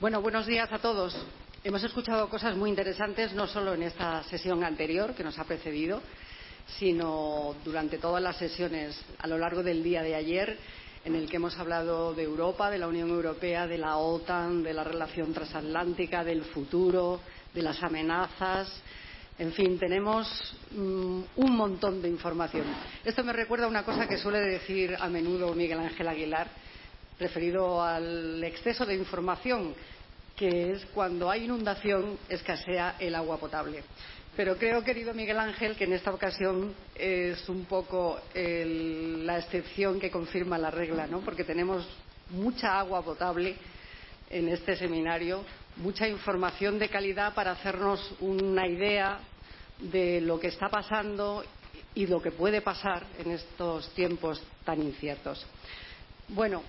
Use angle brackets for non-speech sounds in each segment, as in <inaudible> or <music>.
Bueno, buenos días a todos. Hemos escuchado cosas muy interesantes, no solo en esta sesión anterior que nos ha precedido, sino durante todas las sesiones a lo largo del día de ayer, en el que hemos hablado de Europa, de la Unión Europea, de la OTAN, de la relación transatlántica, del futuro, de las amenazas. En fin, tenemos mmm, un montón de información. Esto me recuerda a una cosa que suele decir a menudo Miguel Ángel Aguilar, referido al exceso de información, que es cuando hay inundación escasea el agua potable. Pero creo, querido Miguel Ángel, que en esta ocasión es un poco el, la excepción que confirma la regla, ¿no? Porque tenemos mucha agua potable en este seminario, mucha información de calidad para hacernos una idea de lo que está pasando y lo que puede pasar en estos tiempos tan inciertos. Bueno,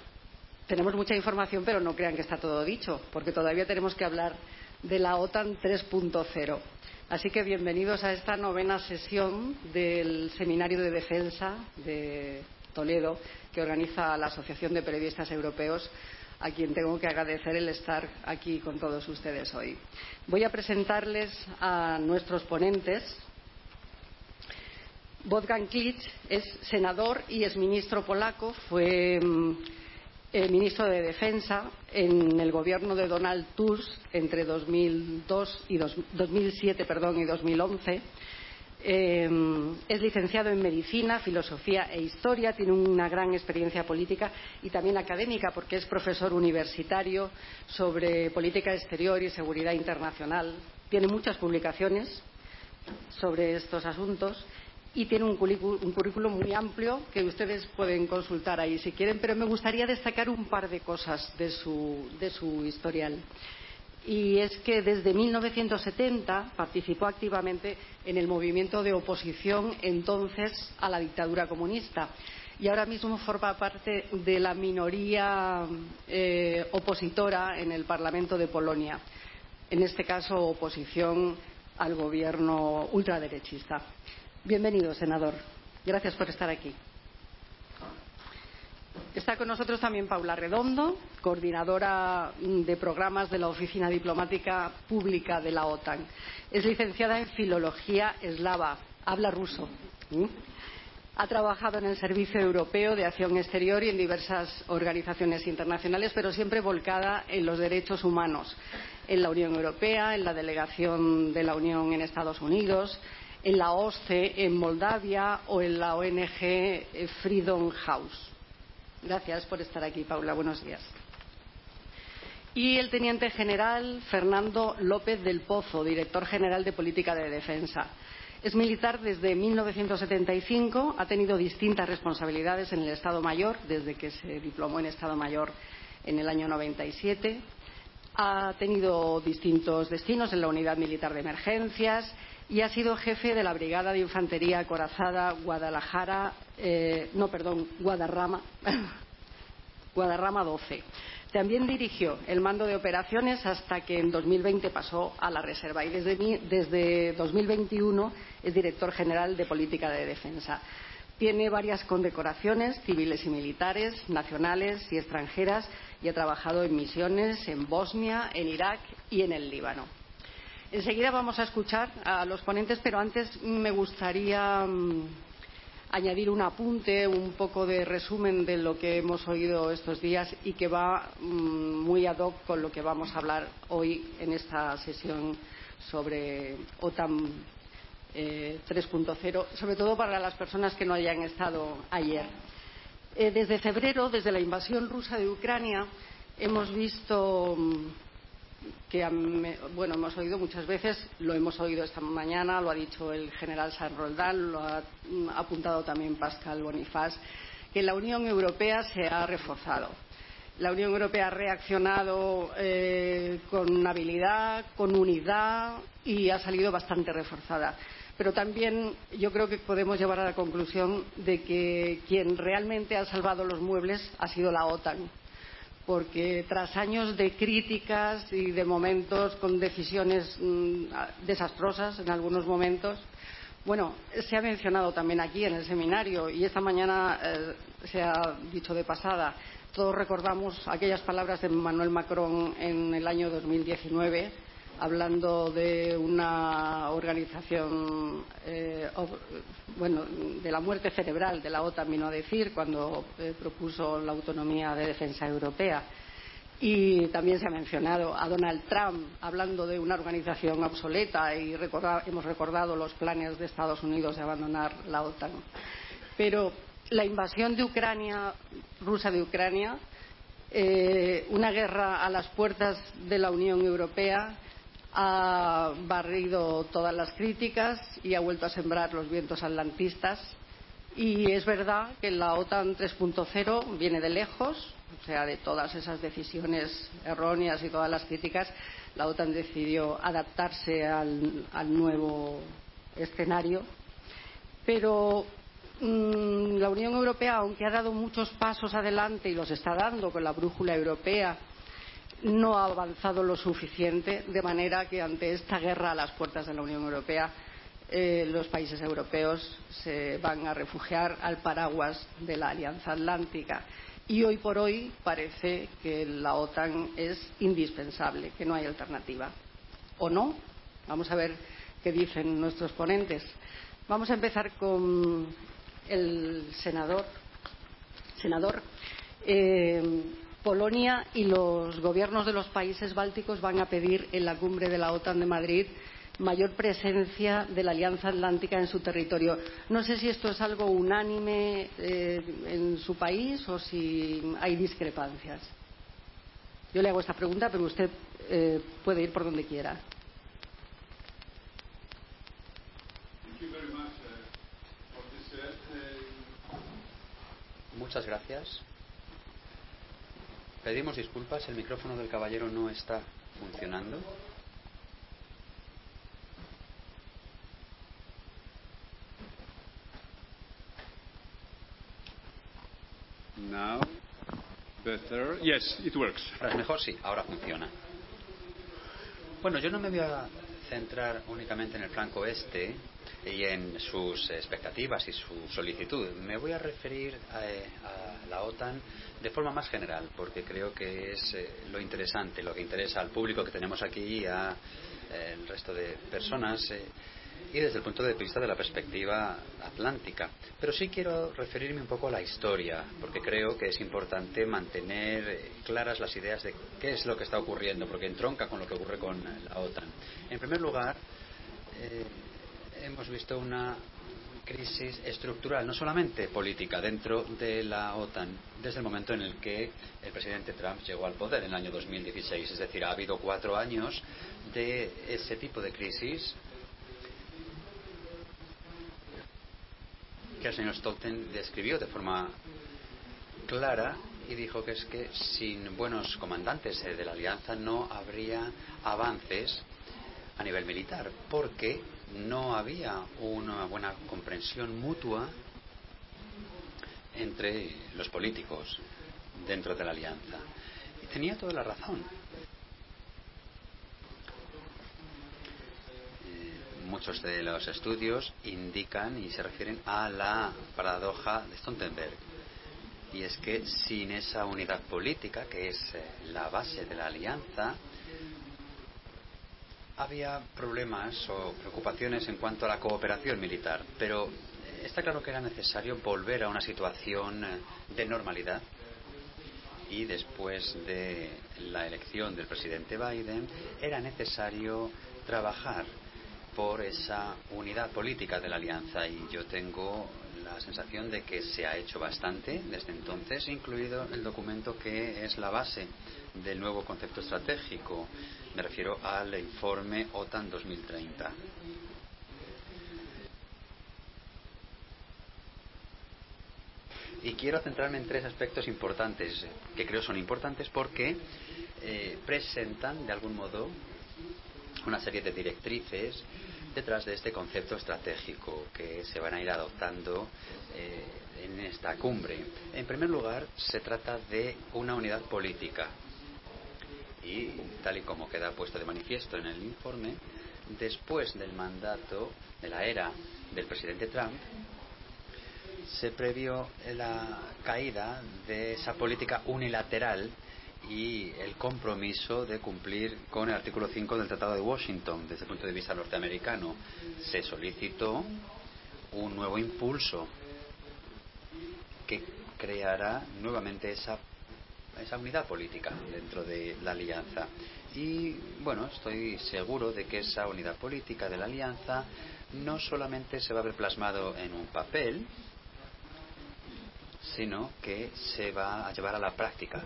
tenemos mucha información, pero no crean que está todo dicho, porque todavía tenemos que hablar de la OTAN 3.0. Así que bienvenidos a esta novena sesión del Seminario de Defensa de Toledo, que organiza la Asociación de Periodistas Europeos, a quien tengo que agradecer el estar aquí con todos ustedes hoy. Voy a presentarles a nuestros ponentes. Wolfgang Klitsch es senador y es ministro polaco, fue eh, ministro de Defensa en el gobierno de Donald Tusk entre 2002 y dos, 2007 perdón, y 2011. Eh, es licenciado en Medicina, Filosofía e Historia, tiene una gran experiencia política y también académica porque es profesor universitario sobre política exterior y seguridad internacional. Tiene muchas publicaciones sobre estos asuntos y tiene un currículum muy amplio que ustedes pueden consultar ahí si quieren, pero me gustaría destacar un par de cosas de su, historial. Y es que desde 1970 participó activamente en el movimiento de oposición entonces a la dictadura comunista y ahora mismo forma parte de la minoría eh, opositora en el Parlamento de Polonia, en este caso oposición al gobierno ultraderechista. Bienvenido, senador. Gracias por estar aquí. Está con nosotros también Paula Redondo, coordinadora de programas de la Oficina Diplomática Pública de la OTAN. Es licenciada en Filología Eslava, habla ruso. ¿Mm? Ha trabajado en el Servicio Europeo de Acción Exterior y en diversas organizaciones internacionales, pero siempre volcada en los derechos humanos, en la Unión Europea, en la delegación de la Unión en Estados Unidos, en la OSCE en Moldavia o en la ONG Freedom House. Gracias por estar aquí, Paula. Buenos días. Y el teniente general Fernando López del Pozo, director general de Política de Defensa. Es militar desde 1975, ha tenido distintas responsabilidades en el Estado Mayor, desde que se diplomó en Estado Mayor en el año 97. Ha tenido distintos destinos en la Unidad Militar de Emergencias y ha sido jefe de la Brigada de Infantería Acorazada Guadalajara, eh, no, perdón, Guadarrama, <laughs> Guadarrama 12. También dirigió el mando de operaciones hasta que en 2020 pasó a la reserva y desde, desde 2021 es director general de política de defensa. Tiene varias condecoraciones civiles y militares, nacionales y extranjeras y ha trabajado en misiones en Bosnia, en Irak y en el Líbano. Enseguida vamos a escuchar a los ponentes, pero antes me gustaría mmm, añadir un apunte, un poco de resumen de lo que hemos oído estos días y que va mmm, muy ad hoc con lo que vamos a hablar hoy en esta sesión sobre OTAN eh, 3.0, sobre todo para las personas que no hayan estado ayer. Eh, desde febrero, desde la invasión rusa de Ucrania, hemos visto mmm, que bueno, hemos oído muchas veces, lo hemos oído esta mañana, lo ha dicho el general San Roldán, lo ha apuntado también Pascal Bonifaz, que la Unión Europea se ha reforzado. La Unión Europea ha reaccionado eh, con habilidad, con unidad y ha salido bastante reforzada. Pero también yo creo que podemos llevar a la conclusión de que quien realmente ha salvado los muebles ha sido la OTAN porque tras años de críticas y de momentos con decisiones mmm, desastrosas en algunos momentos, bueno, se ha mencionado también aquí en el seminario y esta mañana eh, se ha dicho de pasada, todos recordamos aquellas palabras de Manuel Macron en el año 2019 hablando de una organización, eh, bueno, de la muerte cerebral de la OTAN, vino a decir, cuando eh, propuso la autonomía de defensa europea. Y también se ha mencionado a Donald Trump hablando de una organización obsoleta y hemos recordado los planes de Estados Unidos de abandonar la OTAN. Pero la invasión de Ucrania, rusa de Ucrania, eh, una guerra a las puertas de la Unión Europea, ha barrido todas las críticas y ha vuelto a sembrar los vientos atlantistas. Y es verdad que la OTAN 3.0 viene de lejos, o sea, de todas esas decisiones erróneas y todas las críticas, la OTAN decidió adaptarse al, nuevo escenario. Pero mmm, la Unión Europea, aunque ha dado muchos pasos adelante y los está dando con la brújula europea, no ha avanzado lo suficiente, de manera que ante esta guerra a las puertas de la Unión Europea eh, los países europeos se van a refugiar al paraguas de la Alianza Atlántica. Y hoy por hoy parece que la OTAN es indispensable, que no hay alternativa. ¿O no? Vamos a ver qué dicen nuestros ponentes. Vamos a empezar con el senador. Senador. Eh, Polonia y los gobiernos de los países bálticos van a pedir en la cumbre de la OTAN de Madrid mayor presencia de la Alianza Atlántica en su territorio. No sé si esto es algo unánime eh, en su país o si hay discrepancias. Yo le hago esta pregunta, pero usted eh, puede ir por donde quiera. Muchas gracias. Pedimos disculpas, el micrófono del caballero no está funcionando. Now, better. Yes, it works. Ahora es mejor, sí, ahora funciona. Bueno, yo no me voy a centrar únicamente en el flanco este y en sus expectativas y su solicitud. Me voy a referir a, a la OTAN de forma más general, porque creo que es eh, lo interesante, lo que interesa al público que tenemos aquí y al eh, resto de personas. Eh, y desde el punto de vista de la perspectiva atlántica. Pero sí quiero referirme un poco a la historia, porque creo que es importante mantener claras las ideas de qué es lo que está ocurriendo, porque entronca con lo que ocurre con la OTAN. En primer lugar, eh, hemos visto una crisis estructural, no solamente política, dentro de la OTAN, desde el momento en el que el presidente Trump llegó al poder en el año 2016. Es decir, ha habido cuatro años de ese tipo de crisis que el señor Stolten describió de forma clara y dijo que es que sin buenos comandantes de la alianza no habría avances a nivel militar, porque no había una buena comprensión mutua entre los políticos dentro de la alianza. Y tenía toda la razón. Eh, muchos de los estudios indican y se refieren a la paradoja de Stoltenberg. Y es que sin esa unidad política, que es eh, la base de la alianza, había problemas o preocupaciones en cuanto a la cooperación militar, pero está claro que era necesario volver a una situación de normalidad y después de la elección del presidente Biden era necesario trabajar por esa unidad política de la alianza y yo tengo la sensación de que se ha hecho bastante desde entonces, incluido el documento que es la base del nuevo concepto estratégico me refiero al informe OTAN 2030. Y quiero centrarme en tres aspectos importantes, que creo son importantes porque eh, presentan, de algún modo, una serie de directrices detrás de este concepto estratégico que se van a ir adoptando eh, en esta cumbre. En primer lugar, se trata de una unidad política y, tal y como queda puesto de manifiesto en el informe, después del mandato de la era del presidente Trump, se previó la caída de esa política unilateral y el compromiso de cumplir con el artículo 5 del Tratado de Washington desde el punto de vista norteamericano. Se solicitó un nuevo impulso que creará nuevamente esa, esa unidad política dentro de la alianza. Y bueno, estoy seguro de que esa unidad política de la alianza no solamente se va a ver plasmado en un papel, sino que se va a llevar a la práctica.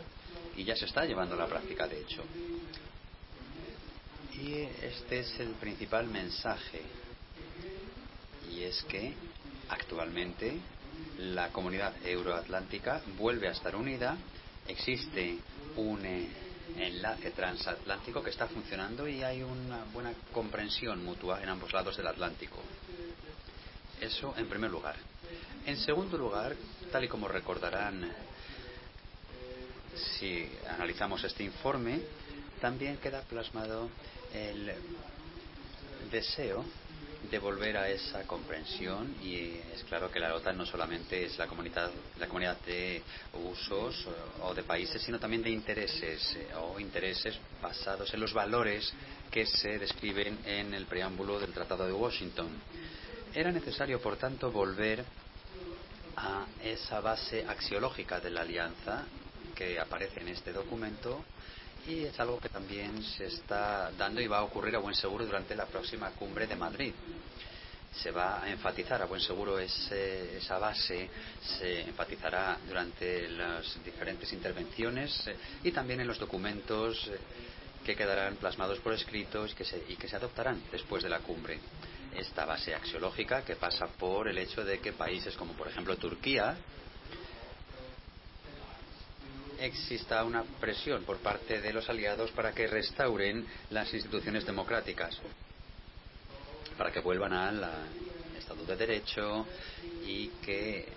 Y ya se está llevando a la práctica, de hecho. Y este es el principal mensaje. Y es que actualmente la comunidad euroatlántica vuelve a estar unida. Existe un eh, enlace transatlántico que está funcionando y hay una buena comprensión mutua en ambos lados del Atlántico. Eso en primer lugar. En segundo lugar, tal y como recordarán si analizamos este informe, también queda plasmado el deseo de volver a esa comprensión y es claro que la OTAN no solamente es la comunidad, la comunidad de usos o de países, sino también de intereses eh, o intereses basados en los valores que se describen en el preámbulo del Tratado de Washington. Era necesario, por tanto, volver a esa base axiológica de la alianza que aparece en este documento y es algo que también se está dando y va a ocurrir a buen seguro durante la próxima cumbre de Madrid. Se va a enfatizar a buen seguro ese, esa base, se enfatizará durante las diferentes intervenciones eh, y también en los documentos eh, que quedarán plasmados por escritos y que, se, y que se adoptarán después de la cumbre. Esta base axiológica que pasa por el hecho de que países como por ejemplo Turquía exista una presión por parte de los aliados para que restauren las instituciones democráticas, para que vuelvan al Estado de Derecho y que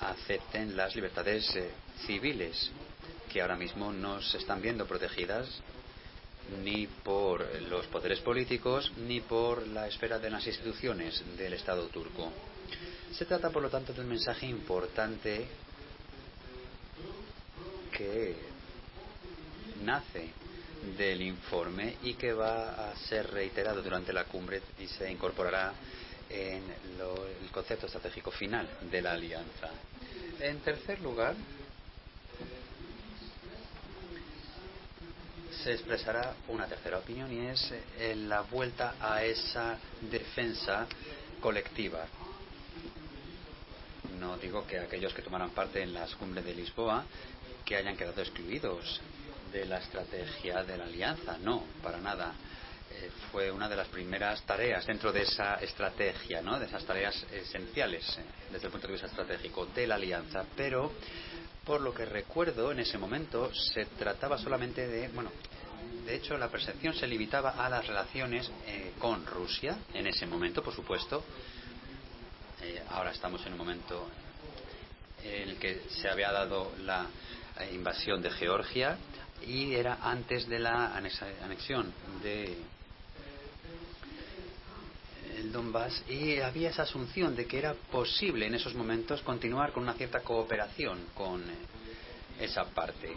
acepten las libertades eh, civiles que ahora mismo no se están viendo protegidas ni por los poderes políticos ni por la esfera de las instituciones del Estado turco. Se trata, por lo tanto, de un mensaje importante que nace del informe y que va a ser reiterado durante la cumbre y se incorporará en lo, el concepto estratégico final de la alianza. En tercer lugar, se expresará una tercera opinión y es la vuelta a esa defensa colectiva. No digo que aquellos que tomaran parte en las cumbres de Lisboa que hayan quedado excluidos de la estrategia de la alianza. No, para nada. Eh, fue una de las primeras tareas dentro de esa estrategia, ¿no? de esas tareas esenciales eh, desde el punto de vista estratégico de la alianza. Pero, por lo que recuerdo, en ese momento se trataba solamente de, bueno, de hecho la percepción se limitaba a las relaciones eh, con Rusia, en ese momento, por supuesto. ahora estamos en un momento en el que se había dado la invasión de Georgia y era antes de la anexión de el Donbass y había esa asunción de que era posible en esos momentos continuar con una cierta cooperación con esa parte.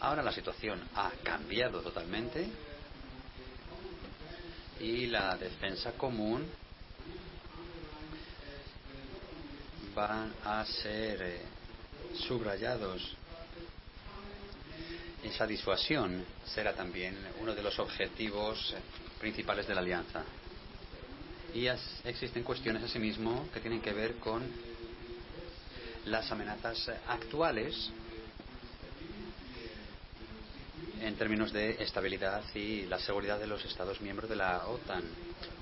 Ahora la situación ha cambiado totalmente y la defensa común van a ser eh, subrayados. Esa disuasión será también uno de los objetivos principales de la alianza. Y existen cuestiones asimismo que tienen que ver con las amenazas actuales en términos de estabilidad y la seguridad de los Estados miembros de la OTAN,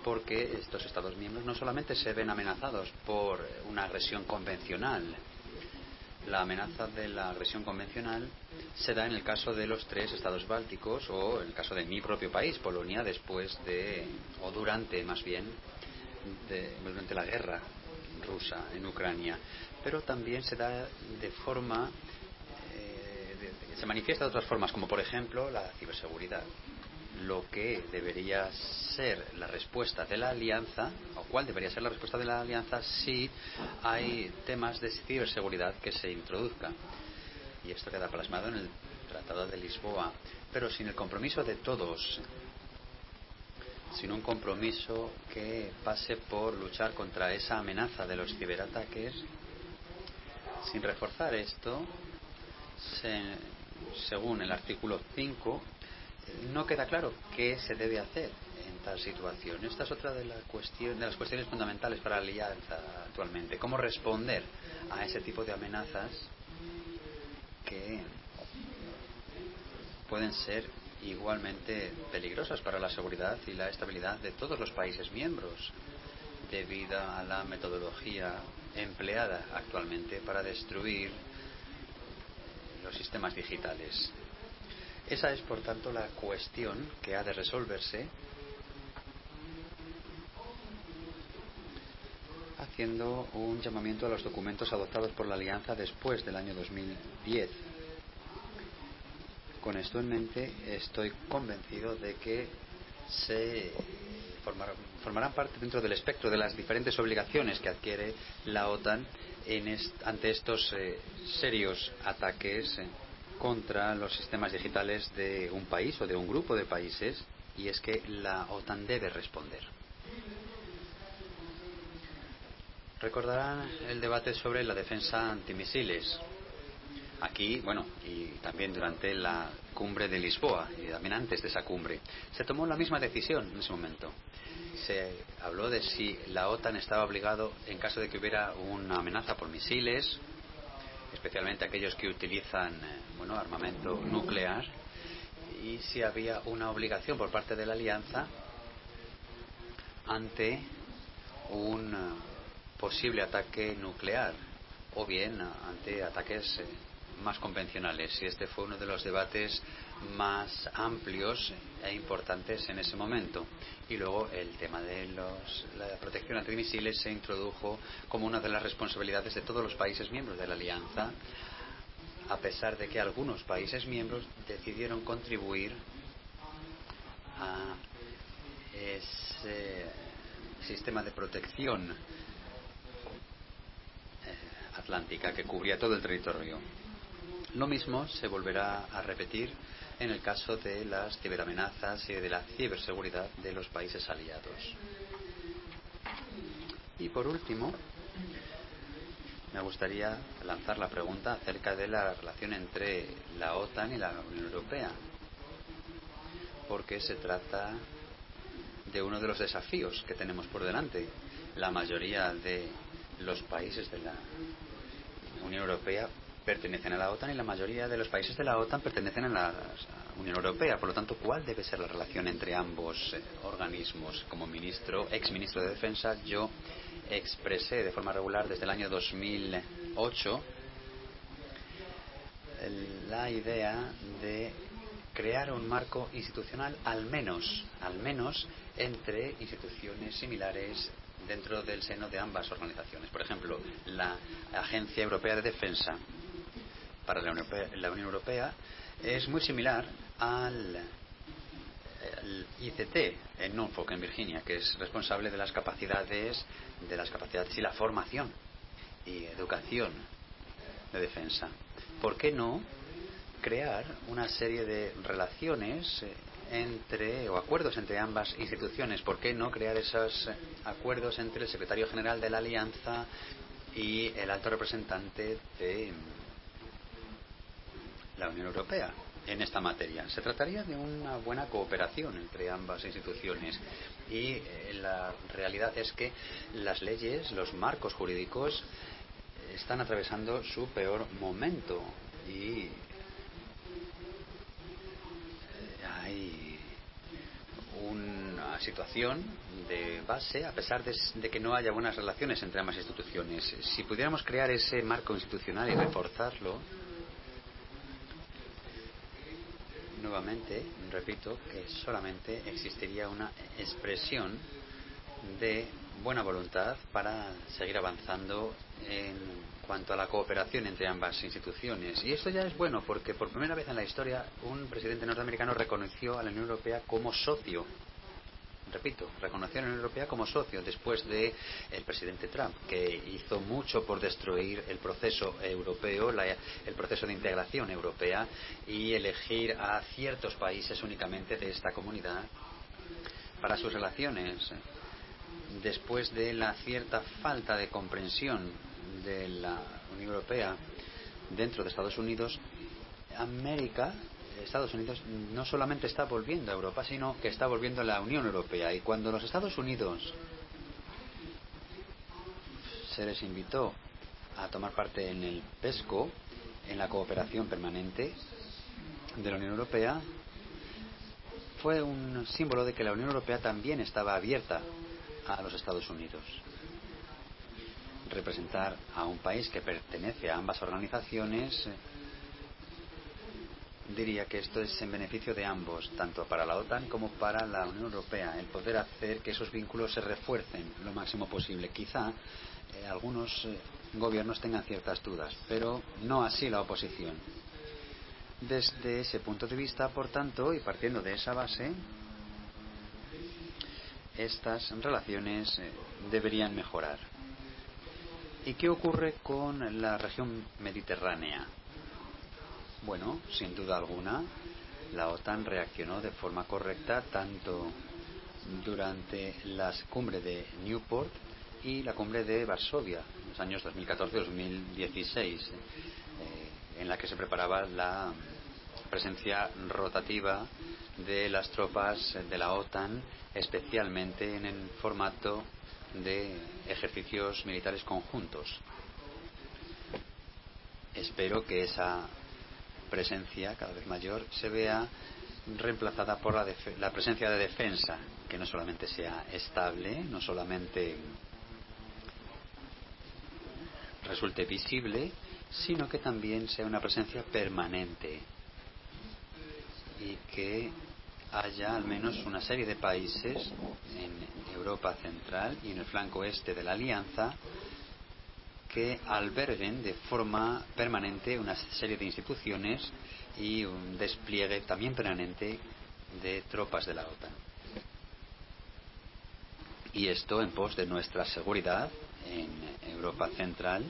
porque estos Estados miembros no solamente se ven amenazados por una agresión convencional, la amenaza de la agresión convencional se da en el caso de los tres estados bálticos o en el caso de mi propio país, Polonia, después de, o durante más bien, de, durante la guerra rusa en Ucrania. Pero también se da de forma, eh, se manifiesta de otras formas, como por ejemplo la ciberseguridad. Lo que debería ser la respuesta de la alianza, o cuál debería ser la respuesta de la alianza si hay temas de ciberseguridad que se introduzcan. Y esto queda plasmado en el Tratado de Lisboa, pero sin el compromiso de todos, sin un compromiso que pase por luchar contra esa amenaza de los ciberataques, sin reforzar esto, se, según el artículo 5, no queda claro qué se debe hacer en tal situación. Esta es otra de, la cuestión, de las cuestiones fundamentales para la alianza actualmente. ¿Cómo responder a ese tipo de amenazas que pueden ser igualmente peligrosas para la seguridad y la estabilidad de todos los países miembros debido a la metodología empleada actualmente para destruir los sistemas digitales. Esa es, por tanto, la cuestión que ha de resolverse haciendo un llamamiento a los documentos adoptados por la Alianza después del año 2010. Con esto en mente, estoy convencido de que se formarán, parte dentro del espectro de las diferentes obligaciones que adquiere la OTAN ante estos eh, serios ataques. Eh, contra los sistemas digitales de un país o de un grupo de países y es que la OTAN debe responder. Recordarán el debate sobre la defensa antimisiles. Aquí, bueno, y también durante la cumbre de Lisboa y también antes de esa cumbre, se tomó la misma decisión en ese momento. Se habló de si la OTAN estaba obligado, en caso de que hubiera una amenaza por misiles, especialmente aquellos que utilizan eh, bueno, armamento nuclear, y si había una obligación por parte de la Alianza ante un eh, posible ataque nuclear o bien ante ataques eh, más convencionales. Y este fue uno de los debates más amplios e importantes en ese momento. Y luego el tema de los, la protección antimisiles se introdujo como una de las responsabilidades de todos los países miembros de la Alianza, a pesar de que algunos países miembros decidieron contribuir a ese sistema de protección eh, atlántica que cubría todo el territorio. Lo mismo se volverá a repetir en el caso de las ciberamenazas y de la ciberseguridad de los países aliados. Y por último, me gustaría lanzar la pregunta acerca de la relación entre la OTAN y la Unión Europea, porque se trata de uno de los desafíos que tenemos por delante. La mayoría de los países de la Unión Europea pertenecen a la OTAN y la mayoría de los países de la OTAN pertenecen a la Unión Europea. Por lo tanto, ¿cuál debe ser la relación entre ambos eh, organismos? Como ministro, ex ministro de Defensa, yo expresé de forma regular desde el año 2008 la idea de crear un marco institucional al menos, al menos entre instituciones similares dentro del seno de ambas organizaciones. Por ejemplo, la Agencia Europea de Defensa para la Unión Europea, es muy similar al, ICT en Norfolk, en Virginia, que es responsable de las capacidades, de las capacidades y la formación y educación de defensa. ¿Por qué no crear una serie de relaciones entre o acuerdos entre ambas instituciones? ¿Por qué no crear esos acuerdos entre el secretario general de la Alianza y el alto representante de la Unión Europea en esta materia. Se trataría de una buena cooperación entre ambas instituciones y eh, la realidad es que las leyes, los marcos jurídicos están atravesando su peor momento y eh, hay una situación de base a pesar de, que no haya buenas relaciones entre ambas instituciones. Si pudiéramos crear ese marco institucional y reforzarlo, nuevamente, repito, que solamente existiría una expresión de buena voluntad para seguir avanzando en cuanto a la cooperación entre ambas instituciones. Y esto ya es bueno porque por primera vez en la historia un presidente norteamericano reconoció a la Unión Europea como socio repito, reconoció a la Unión Europea como socio después de el presidente Trump, que hizo mucho por destruir el proceso europeo, la, el proceso de integración europea y elegir a ciertos países únicamente de esta comunidad para sus relaciones. Después de la cierta falta de comprensión de la Unión Europea dentro de Estados Unidos, América Estados Unidos no solamente está volviendo a Europa, sino que está volviendo a la Unión Europea. Y cuando los Estados Unidos se les invitó a tomar parte en el PESCO, en la cooperación permanente de la Unión Europea, fue un símbolo de que la Unión Europea también estaba abierta a los Estados Unidos. Representar a un país que pertenece a ambas organizaciones diría que esto es en beneficio de ambos, tanto para la OTAN como para la Unión Europea, el poder hacer que esos vínculos se refuercen lo máximo posible. Quizá eh, algunos eh, gobiernos tengan ciertas dudas, pero no así la oposición. Desde ese punto de vista, por tanto, y partiendo de esa base, estas relaciones eh, deberían mejorar. ¿Y qué ocurre con la región mediterránea? Bueno, sin duda alguna, la OTAN reaccionó de forma correcta tanto durante la cumbre de Newport y la cumbre de Varsovia, en los años 2014-2016, eh, en la que se preparaba la presencia rotativa de las tropas de la OTAN, especialmente en el formato de ejercicios militares conjuntos. Espero que esa presencia cada vez mayor se vea reemplazada por la, la, presencia de defensa, que no solamente sea estable, no solamente resulte visible, sino que también sea una presencia permanente y que haya al menos una serie de países en Europa Central y en el flanco este de la Alianza que alberguen de forma permanente una serie de instituciones y un despliegue también permanente de tropas de la OTAN. Y esto en pos de nuestra seguridad en Europa Central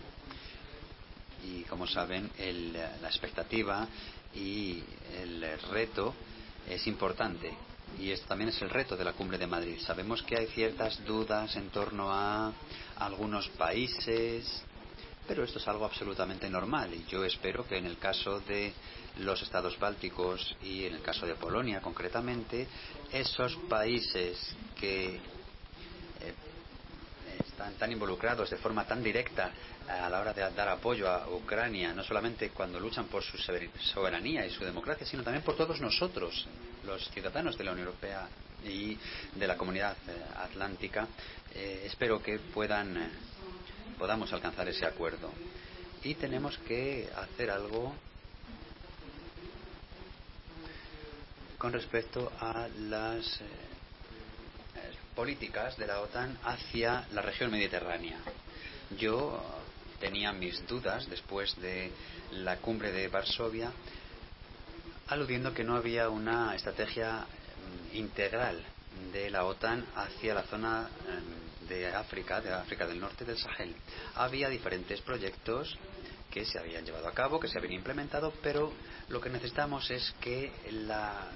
y, como saben, el, la expectativa y el reto es importante. Y esto también es el reto de la cumbre de Madrid. Sabemos que hay ciertas dudas en torno a algunos países pero esto es algo absolutamente normal y yo espero que en el caso de los estados bálticos y en el caso de Polonia concretamente, esos países que eh, están tan involucrados de forma tan directa a la hora de dar apoyo a Ucrania, no solamente cuando luchan por su soberanía y su democracia, sino también por todos nosotros, los ciudadanos de la Unión Europea y de la comunidad eh, atlántica, eh, espero que puedan podamos alcanzar ese acuerdo. Y tenemos que hacer algo con respecto a las eh, políticas de la OTAN hacia la región mediterránea. Yo tenía mis dudas después de la cumbre de Varsovia, aludiendo que no había una estrategia mm, integral de la OTAN hacia la zona em, de África, de África del Norte del Sahel. Había diferentes proyectos que se habían llevado a cabo, que se habían implementado, pero lo que necesitamos es que la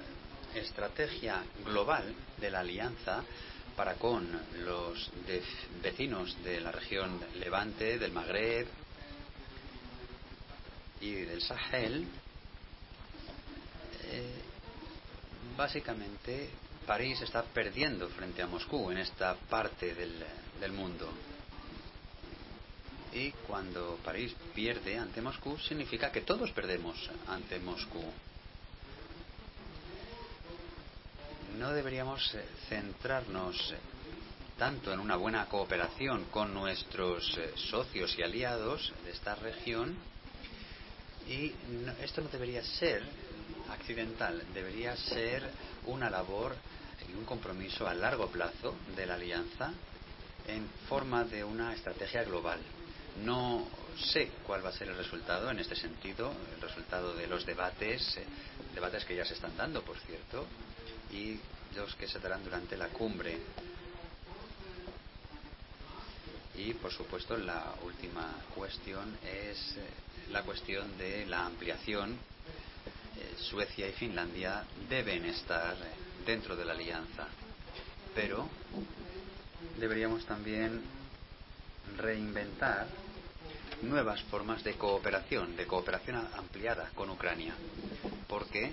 estrategia global de la alianza para con los vecinos de la región Levante, del Magreb y del Sahel, eh, básicamente París está perdiendo frente a Moscú en esta parte del, del mundo. Y cuando París pierde ante Moscú, significa que todos perdemos ante Moscú. No deberíamos eh, centrarnos eh, tanto en una buena cooperación con nuestros eh, socios y aliados de esta región. Y esto no debería ser accidental, debería ser una labor y un compromiso a largo plazo de la alianza en forma de una estrategia global. No sé cuál va a ser el resultado en este sentido, el resultado de los debates, eh, debates que ya se están dando, por cierto, y los que se darán durante la cumbre. Y, por supuesto, la última cuestión es eh, la cuestión de la ampliación. Eh, Suecia y Finlandia deben estar dentro de la alianza, pero deberíamos también reinventar nuevas formas de cooperación, de cooperación ampliada con Ucrania, porque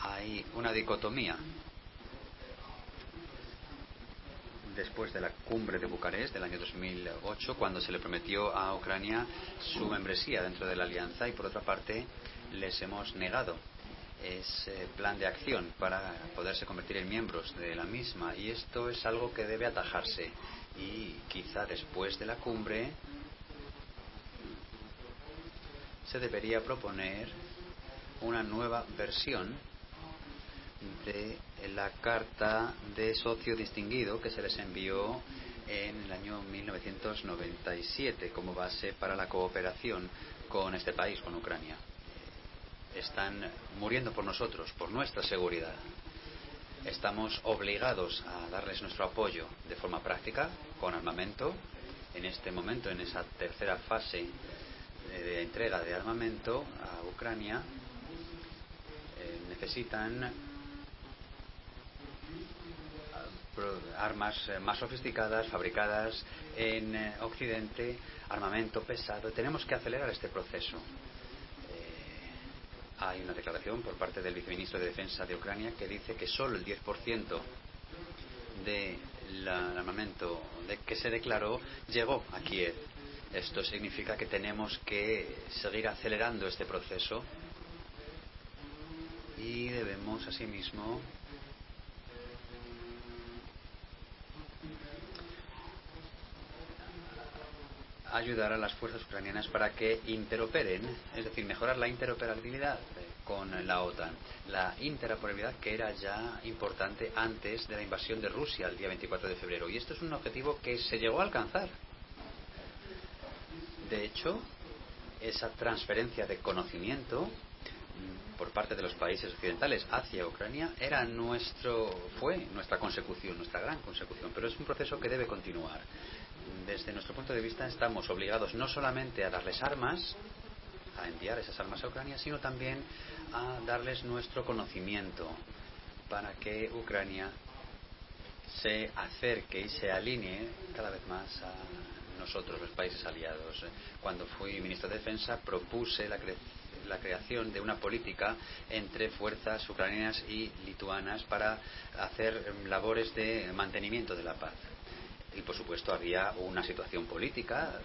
hay una dicotomía. Después de la cumbre de Bucarest del año 2008, cuando se le prometió a Ucrania su membresía dentro de la alianza y por otra parte les hemos negado ese plan de acción para poderse convertir en miembros de la misma y esto es algo que debe atajarse y quizá después de la cumbre se debería proponer una nueva versión de la carta de socio distinguido que se les envió en el año 1997 como base para la cooperación con este país, con Ucrania. Están muriendo por nosotros, por nuestra seguridad. Estamos obligados a darles nuestro apoyo de forma práctica, con armamento. En este momento, en esa tercera fase de entrega de armamento a Ucrania eh, necesitan eh, armas eh, más sofisticadas, fabricadas en Occidente, armamento pesado. Tenemos que acelerar este proceso. Hay una declaración por parte del viceministro de Defensa de Ucrania que dice que solo el 10% del armamento que se declaró llegó a Kiev. Esto significa que tenemos que seguir acelerando este proceso y debemos asimismo ayudar a las fuerzas ucranianas para que interoperen, es decir, mejorar la interoperabilidad con la OTAN. La interoperabilidad que era ya importante antes de la invasión de Rusia el día 24 de febrero. Y esto es un objetivo que se llegó a alcanzar de hecho, esa transferencia de conocimiento mm, por parte de los países occidentales hacia Ucrania era nuestro fue nuestra consecución, nuestra gran consecución, pero es un proceso que debe continuar. Desde nuestro punto de vista estamos obligados no solamente a darles armas, a enviar esas armas a Ucrania, sino también a darles nuestro conocimiento para que Ucrania se acerque y se alinee cada vez más a nosotros, los países aliados. Cuando fui ministro de Defensa propuse la, la creación de una política entre fuerzas ucranianas y lituanas para hacer labores de mantenimiento de la paz. Y por supuesto había una situación política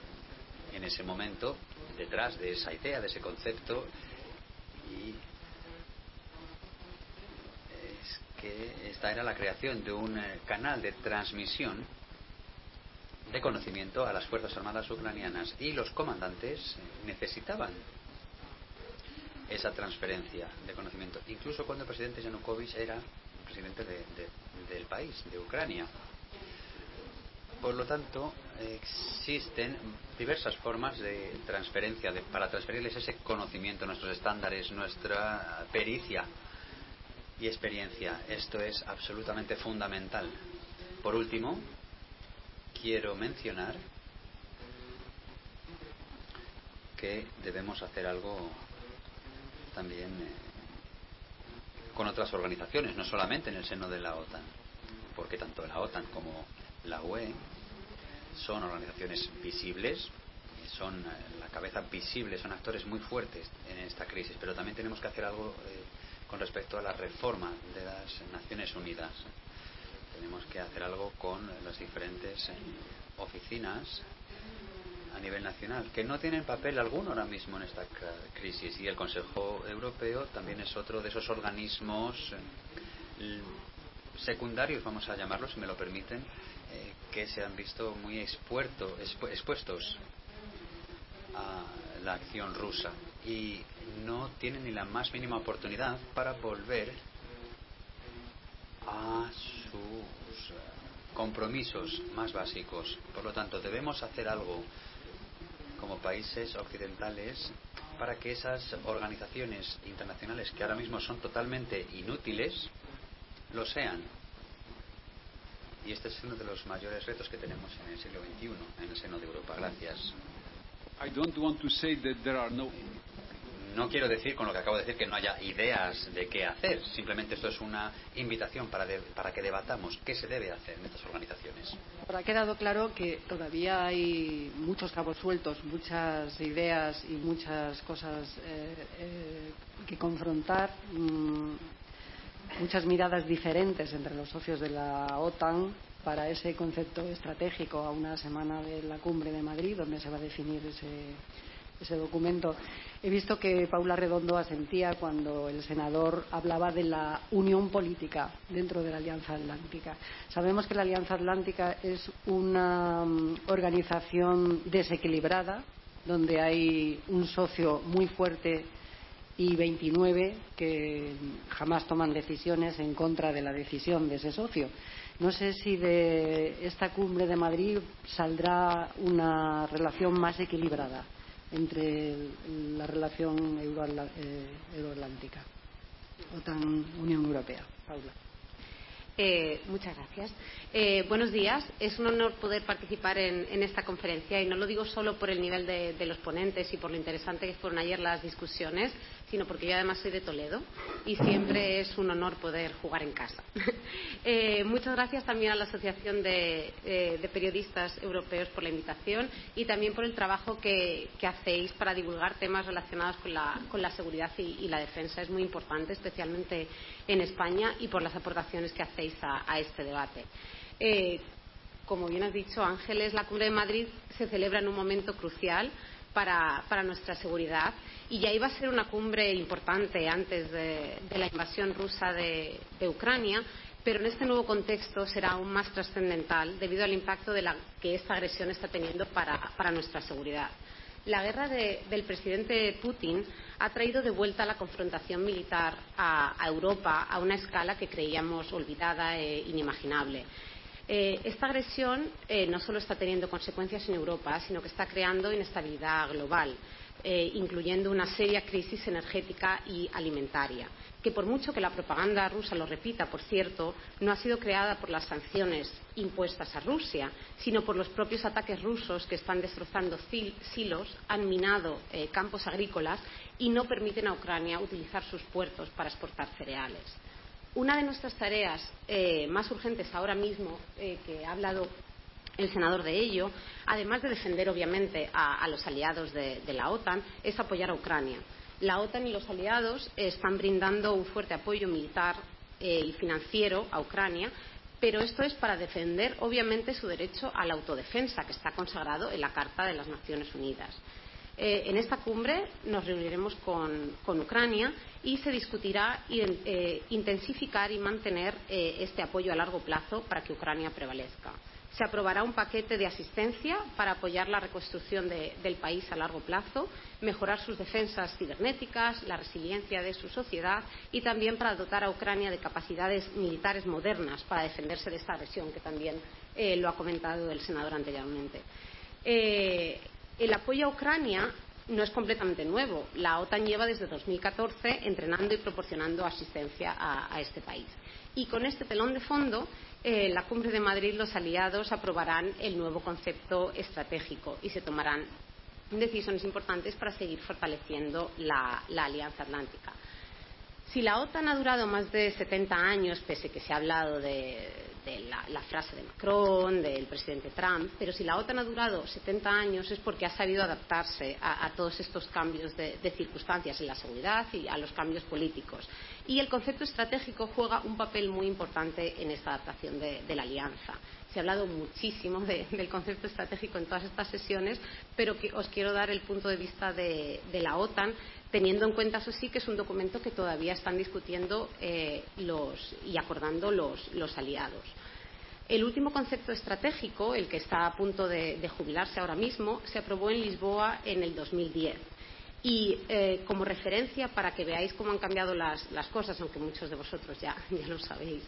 en ese momento detrás de esa idea, de ese concepto y es que esta era la creación de un canal de transmisión de conocimiento a las Fuerzas Armadas ucranianas y los comandantes necesitaban esa transferencia de conocimiento, incluso cuando el presidente Yanukovych era presidente de, de, del país, de Ucrania. Por lo tanto, existen diversas formas de transferencia de, para transferirles ese conocimiento, nuestros estándares, nuestra pericia y experiencia. Esto es absolutamente fundamental. Por último, quiero mencionar que debemos hacer algo también eh, con otras organizaciones, no solamente en el seno de la OTAN, porque tanto la OTAN como la UE son organizaciones visibles, son eh, la cabeza visible, son actores muy fuertes en esta crisis, pero también tenemos que hacer algo eh, con respecto a la reforma de las Naciones Unidas tenemos que hacer algo con las diferentes eh, oficinas a nivel nacional, que no tienen papel alguno ahora mismo en esta crisis. Y el Consejo Europeo también es otro de esos organismos eh, secundarios, vamos a llamarlos, si me lo permiten, eh, que se han visto muy expuerto, expu expuestos a la acción rusa y no tienen ni la más mínima oportunidad para volver a sus compromisos más básicos. Por lo tanto, debemos hacer algo como países occidentales para que esas organizaciones internacionales que ahora mismo son totalmente inútiles lo sean. Y este es uno de los mayores retos que tenemos en el siglo XXI en el seno de Europa. Gracias. I don't want to say that there are no no quiero decir con lo que acabo de decir que no haya ideas de qué hacer. Simplemente esto es una invitación para, de, para que debatamos qué se debe hacer en estas organizaciones. Ahora ha quedado claro que todavía hay muchos cabos sueltos, muchas ideas y muchas cosas eh, eh, que confrontar, mmm, muchas miradas diferentes entre los socios de la OTAN para ese concepto estratégico a una semana de la cumbre de Madrid, donde se va a definir ese, ese documento. He visto que Paula Redondo asentía cuando el senador hablaba de la unión política dentro de la Alianza Atlántica. Sabemos que la Alianza Atlántica es una um, organización desequilibrada, donde hay un socio muy fuerte y 29 que jamás toman decisiones en contra de la decisión de ese socio. No sé si de esta cumbre de Madrid saldrá una relación más equilibrada entre la relación eh, euroatlántica, OTAN-Unión Europea. Paula. Eh, muchas gracias. Eh, buenos días. Es un honor poder participar en, en, esta conferencia y no lo digo solo por el nivel de, los ponentes y por lo interesante que fueron ayer las discusiones, sino porque yo además soy de Toledo y siempre <laughs> es un honor poder jugar en casa. <laughs> eh, muchas gracias también a la Asociación de, eh, de, Periodistas Europeos por la invitación y también por el trabajo que, que hacéis para divulgar temas relacionados con la, con la seguridad y, y, la defensa. Es muy importante, especialmente en España, y por las aportaciones que hacéis a, a este debate. Eh, como bien has dicho, Ángeles, la Cumbre de Madrid se celebra en un momento crucial para, nuestra seguridad y ya iba a ser una cumbre importante antes de, la invasión rusa de, Ucrania, pero en este nuevo contexto será aún más trascendental debido al impacto de la, que esta agresión está teniendo para, nuestra seguridad. La guerra de, del presidente Putin ha traído de vuelta la confrontación militar a Europa a una escala que creíamos olvidada e inimaginable. Eh, esta agresión eh, no solo está teniendo consecuencias en Europa, sino que está creando inestabilidad global eh, incluyendo una seria crisis energética y alimentaria, que por mucho que la propaganda rusa lo repita, por cierto, no ha sido creada por las sanciones impuestas a Rusia, sino por los propios ataques rusos que están destrozando silos, han minado campos agrícolas y no permiten a Ucrania utilizar sus puertos para exportar cereales. Una de nuestras tareas eh, más urgentes ahora mismo, eh, que ha hablado el senador de ello, además de defender obviamente a, los aliados de, de, la OTAN, es apoyar a Ucrania. La OTAN y los aliados están brindando un fuerte apoyo militar eh, y financiero a Ucrania, pero esto es para defender obviamente su derecho a la autodefensa, que está consagrado en la Carta de las Naciones Unidas. Eh, en esta cumbre nos reuniremos con, Ucrania y se discutirá eh, intensificar y mantener eh, este apoyo a largo plazo para que Ucrania prevalezca se aprobará un paquete de asistencia para apoyar la reconstrucción de, del país a largo plazo, mejorar sus defensas cibernéticas, la resiliencia de su sociedad y también para dotar a Ucrania de capacidades militares modernas para defenderse de esta agresión, que también lo ha comentado el senador anteriormente. El apoyo a Ucrania no es completamente nuevo. La OTAN lleva desde 2014 entrenando y proporcionando asistencia a, este país. Y con este telón de fondo eh, la cumbre de Madrid los aliados aprobarán el nuevo concepto estratégico y se tomarán decisiones importantes para seguir fortaleciendo la, la Alianza Atlántica. Si la OTAN ha durado más de 70 años, pese que se ha hablado de, de la, frase de Macron, del presidente Trump, pero si la OTAN ha durado 70 años es porque ha sabido adaptarse a, todos estos cambios de, circunstancias en la seguridad y a los cambios políticos. Y el concepto estratégico juega un papel muy importante en esta adaptación de, de la alianza. Se ha hablado muchísimo de, del concepto estratégico en todas estas sesiones, pero que os quiero dar el punto de vista de la OTAN, teniendo en cuenta, eso sí, que es un documento que todavía están discutiendo eh, los, y acordando los, aliados. El último concepto estratégico, el que está a punto de, de jubilarse ahora mismo, se aprobó en Lisboa en el 2010 Y eh, como referencia, para que veáis cómo han cambiado las, cosas, aunque muchos de vosotros ya, <laughs> ya lo sabéis,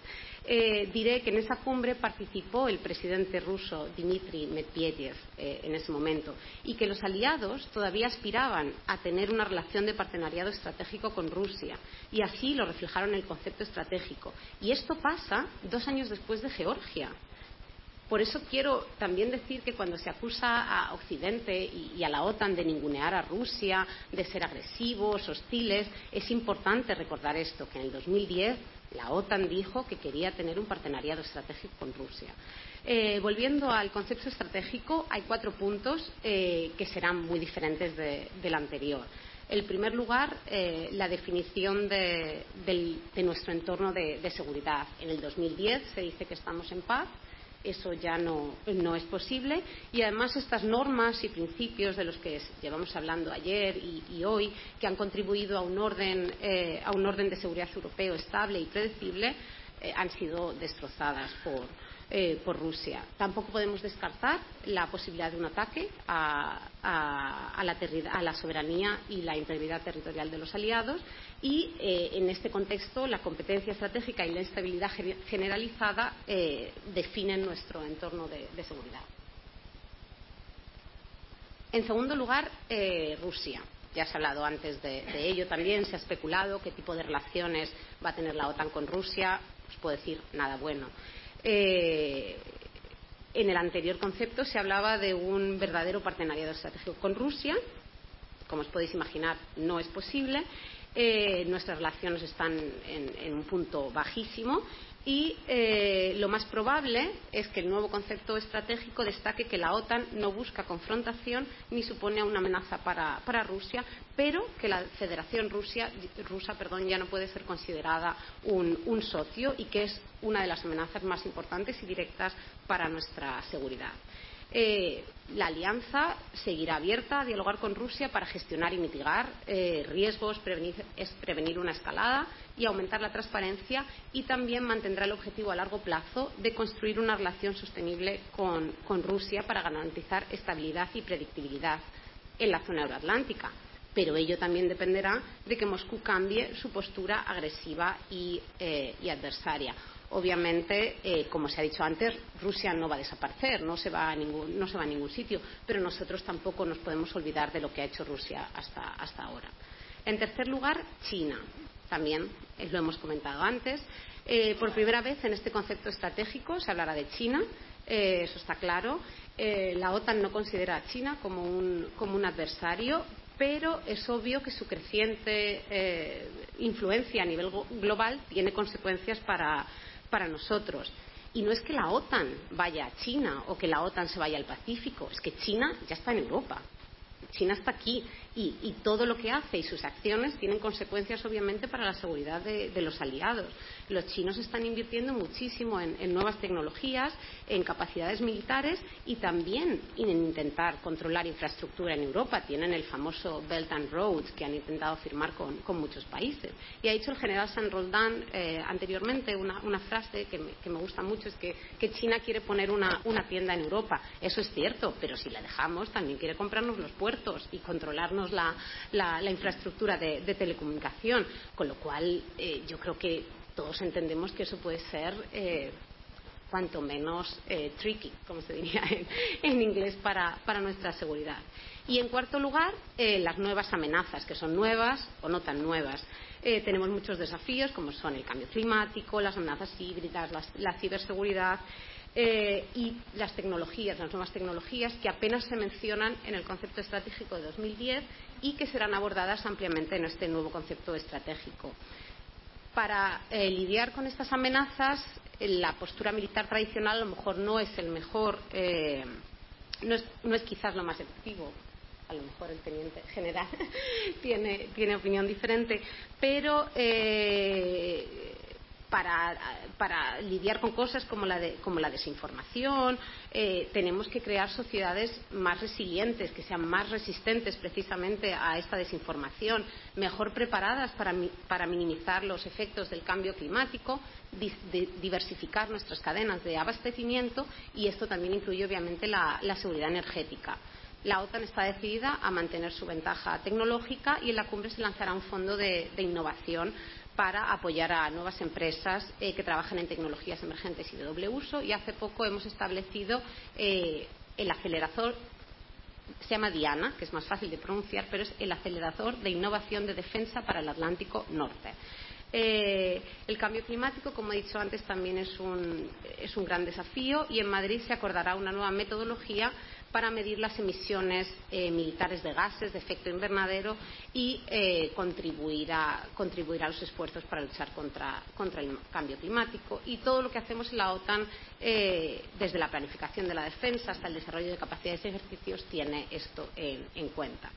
eh, diré que en esa cumbre participó el presidente ruso Dmitry Medvedev eh, en ese momento y que los aliados todavía aspiraban a tener una relación de partenariado estratégico con Rusia y así lo reflejaron en el concepto estratégico. Y esto pasa dos años después de Georgia. Por eso quiero también decir que cuando se acusa a Occidente y, a la OTAN de ningunear a Rusia, de ser agresivos, hostiles, es importante recordar esto, que en el 2010 la OTAN dijo que quería tener un partenariado estratégico con Rusia. Eh, volviendo al concepto estratégico, hay cuatro puntos eh, que serán muy diferentes del anterior. En primer lugar, eh, la definición de, nuestro entorno de, de, seguridad. En el 2010 se dice que estamos en paz eso ya no, es posible. Y además estas normas y principios de los que llevamos hablando ayer y, hoy que han contribuido a un orden eh, a un orden de seguridad europeo estable y predecible eh, han sido destrozadas por eh, por Rusia. Tampoco podemos descartar la posibilidad de un ataque a, la, soberanía y la integridad territorial de los aliados y, eh, en este contexto, la competencia estratégica y la estabilidad generalizada eh, definen nuestro entorno de, seguridad. En segundo lugar, Rusia. Ya se ha hablado antes de, de, ello también, se ha especulado qué tipo de relaciones va a tener la OTAN con Rusia. Os puedo decir nada bueno. Eh, en el anterior concepto se hablaba de un verdadero partenariado estratégico con Rusia. Como os podéis imaginar, no es posible. Eh, nuestras relaciones están en, un punto bajísimo y eh, lo más probable es que el nuevo concepto estratégico destaque que la OTAN no busca confrontación ni supone una amenaza para, Rusia, pero que la Federación rusa ya no puede ser considerada un socio y que es una de las amenazas más importantes y directas para nuestra seguridad. Eh, la alianza seguirá abierta a dialogar con Rusia para gestionar y mitigar eh, riesgos, prevenir, una escalada y aumentar la transparencia y también mantendrá el objetivo a largo plazo de construir una relación sostenible con, Rusia para garantizar estabilidad y predictibilidad en la zona euroatlántica. Pero ello también dependerá de que Moscú cambie su postura agresiva y eh, adversaria obviamente, eh, como se ha dicho antes, Rusia no va a desaparecer, no se va a ningún, no se va a ningún sitio, pero nosotros tampoco nos podemos olvidar de lo que ha hecho Rusia hasta, hasta ahora. En tercer lugar, China. También eh, lo hemos comentado antes. Eh, por primera vez en este concepto estratégico se hablará de China, eso está claro. la OTAN no considera a China como un, como un adversario, pero es obvio que su creciente influencia a nivel global tiene consecuencias para, para nosotros. Y no es que la OTAN vaya a China o que la OTAN se vaya al Pacífico, es que China ya está en Europa. China está aquí y, todo lo que hace y sus acciones tienen consecuencias obviamente para la seguridad de, los aliados. Los chinos están invirtiendo muchísimo en, nuevas tecnologías, en capacidades militares y también en intentar controlar infraestructura en Europa. Tienen el famoso Belt and Road que han intentado firmar con, muchos países. Y ha dicho el general San Roldán eh, anteriormente una, frase que me, gusta mucho, es que, China quiere poner una, tienda en Europa. Eso es cierto, pero si la dejamos también quiere comprarnos los puertos y controlarnos la, infraestructura de, telecomunicación, con lo cual eh, yo creo que todos entendemos que eso puede ser eh, cuanto menos eh, tricky, como se diría en, inglés, para, nuestra seguridad. Y en cuarto lugar, las nuevas amenazas, que son nuevas o no tan nuevas. tenemos muchos desafíos, como son el cambio climático, las amenazas híbridas, la ciberseguridad, eh, y las tecnologías, las nuevas tecnologías que apenas se mencionan en el concepto estratégico de 2010 y que serán abordadas ampliamente en este nuevo concepto estratégico. Para eh, lidiar con estas amenazas, la postura militar tradicional a lo mejor no es el mejor, eh, no, es, quizás lo más efectivo a lo mejor el teniente general <laughs> tiene opinión diferente, pero para, lidiar con cosas como la, desinformación. Eh, tenemos que crear sociedades más resilientes, que sean más resistentes precisamente a esta desinformación, mejor preparadas para, minimizar los efectos del cambio climático, diversificar nuestras cadenas de abastecimiento y esto también incluye obviamente la seguridad energética La OTAN está decidida a mantener su ventaja tecnológica y en la cumbre se lanzará un fondo de, de innovación para apoyar a nuevas empresas eh, que trabajan en tecnologías emergentes y de doble uso. Y hace poco hemos establecido eh, el acelerador se llama Diana, que es más fácil de pronunciar, pero es el acelerador de innovación de defensa para el Atlántico Norte. Eh, el cambio climático, como he dicho antes, también es un, es un gran desafío y en Madrid se acordará una nueva metodología para medir las emisiones eh, militares de gases de efecto invernadero y eh, contribuir, a, los esfuerzos para luchar contra, el cambio climático. Y todo lo que hacemos en la OTAN, eh, desde la planificación de la defensa hasta el desarrollo de capacidades y ejercicios, tiene esto en cuenta.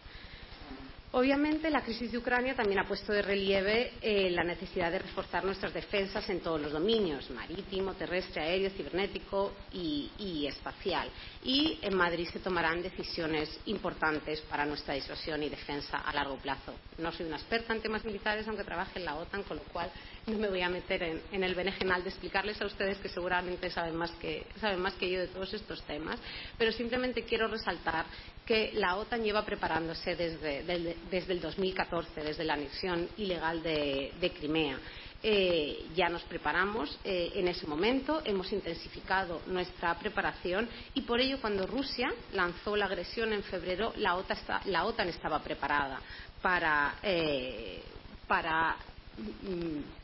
Obviamente, la crisis de Ucrania también ha puesto de relieve eh, la necesidad de reforzar nuestras defensas en todos los dominios marítimo, terrestre, aéreo, cibernético y, y, espacial. Y en Madrid se tomarán decisiones importantes para nuestra disuasión y defensa a largo plazo. No soy una experta en temas militares, aunque trabaje en la OTAN, con lo cual no me voy a meter en, el berenjenal de explicarles a ustedes que seguramente saben más que, saben más que yo de todos estos temas, pero simplemente quiero resaltar que la OTAN lleva preparándose desde, desde, el 2014, desde la anexión ilegal de, Crimea. Eh, ya nos preparamos eh, en ese momento, hemos intensificado nuestra preparación y por ello cuando Rusia lanzó la agresión en febrero, la OTAN, la OTAN estaba preparada para, eh, para, mm,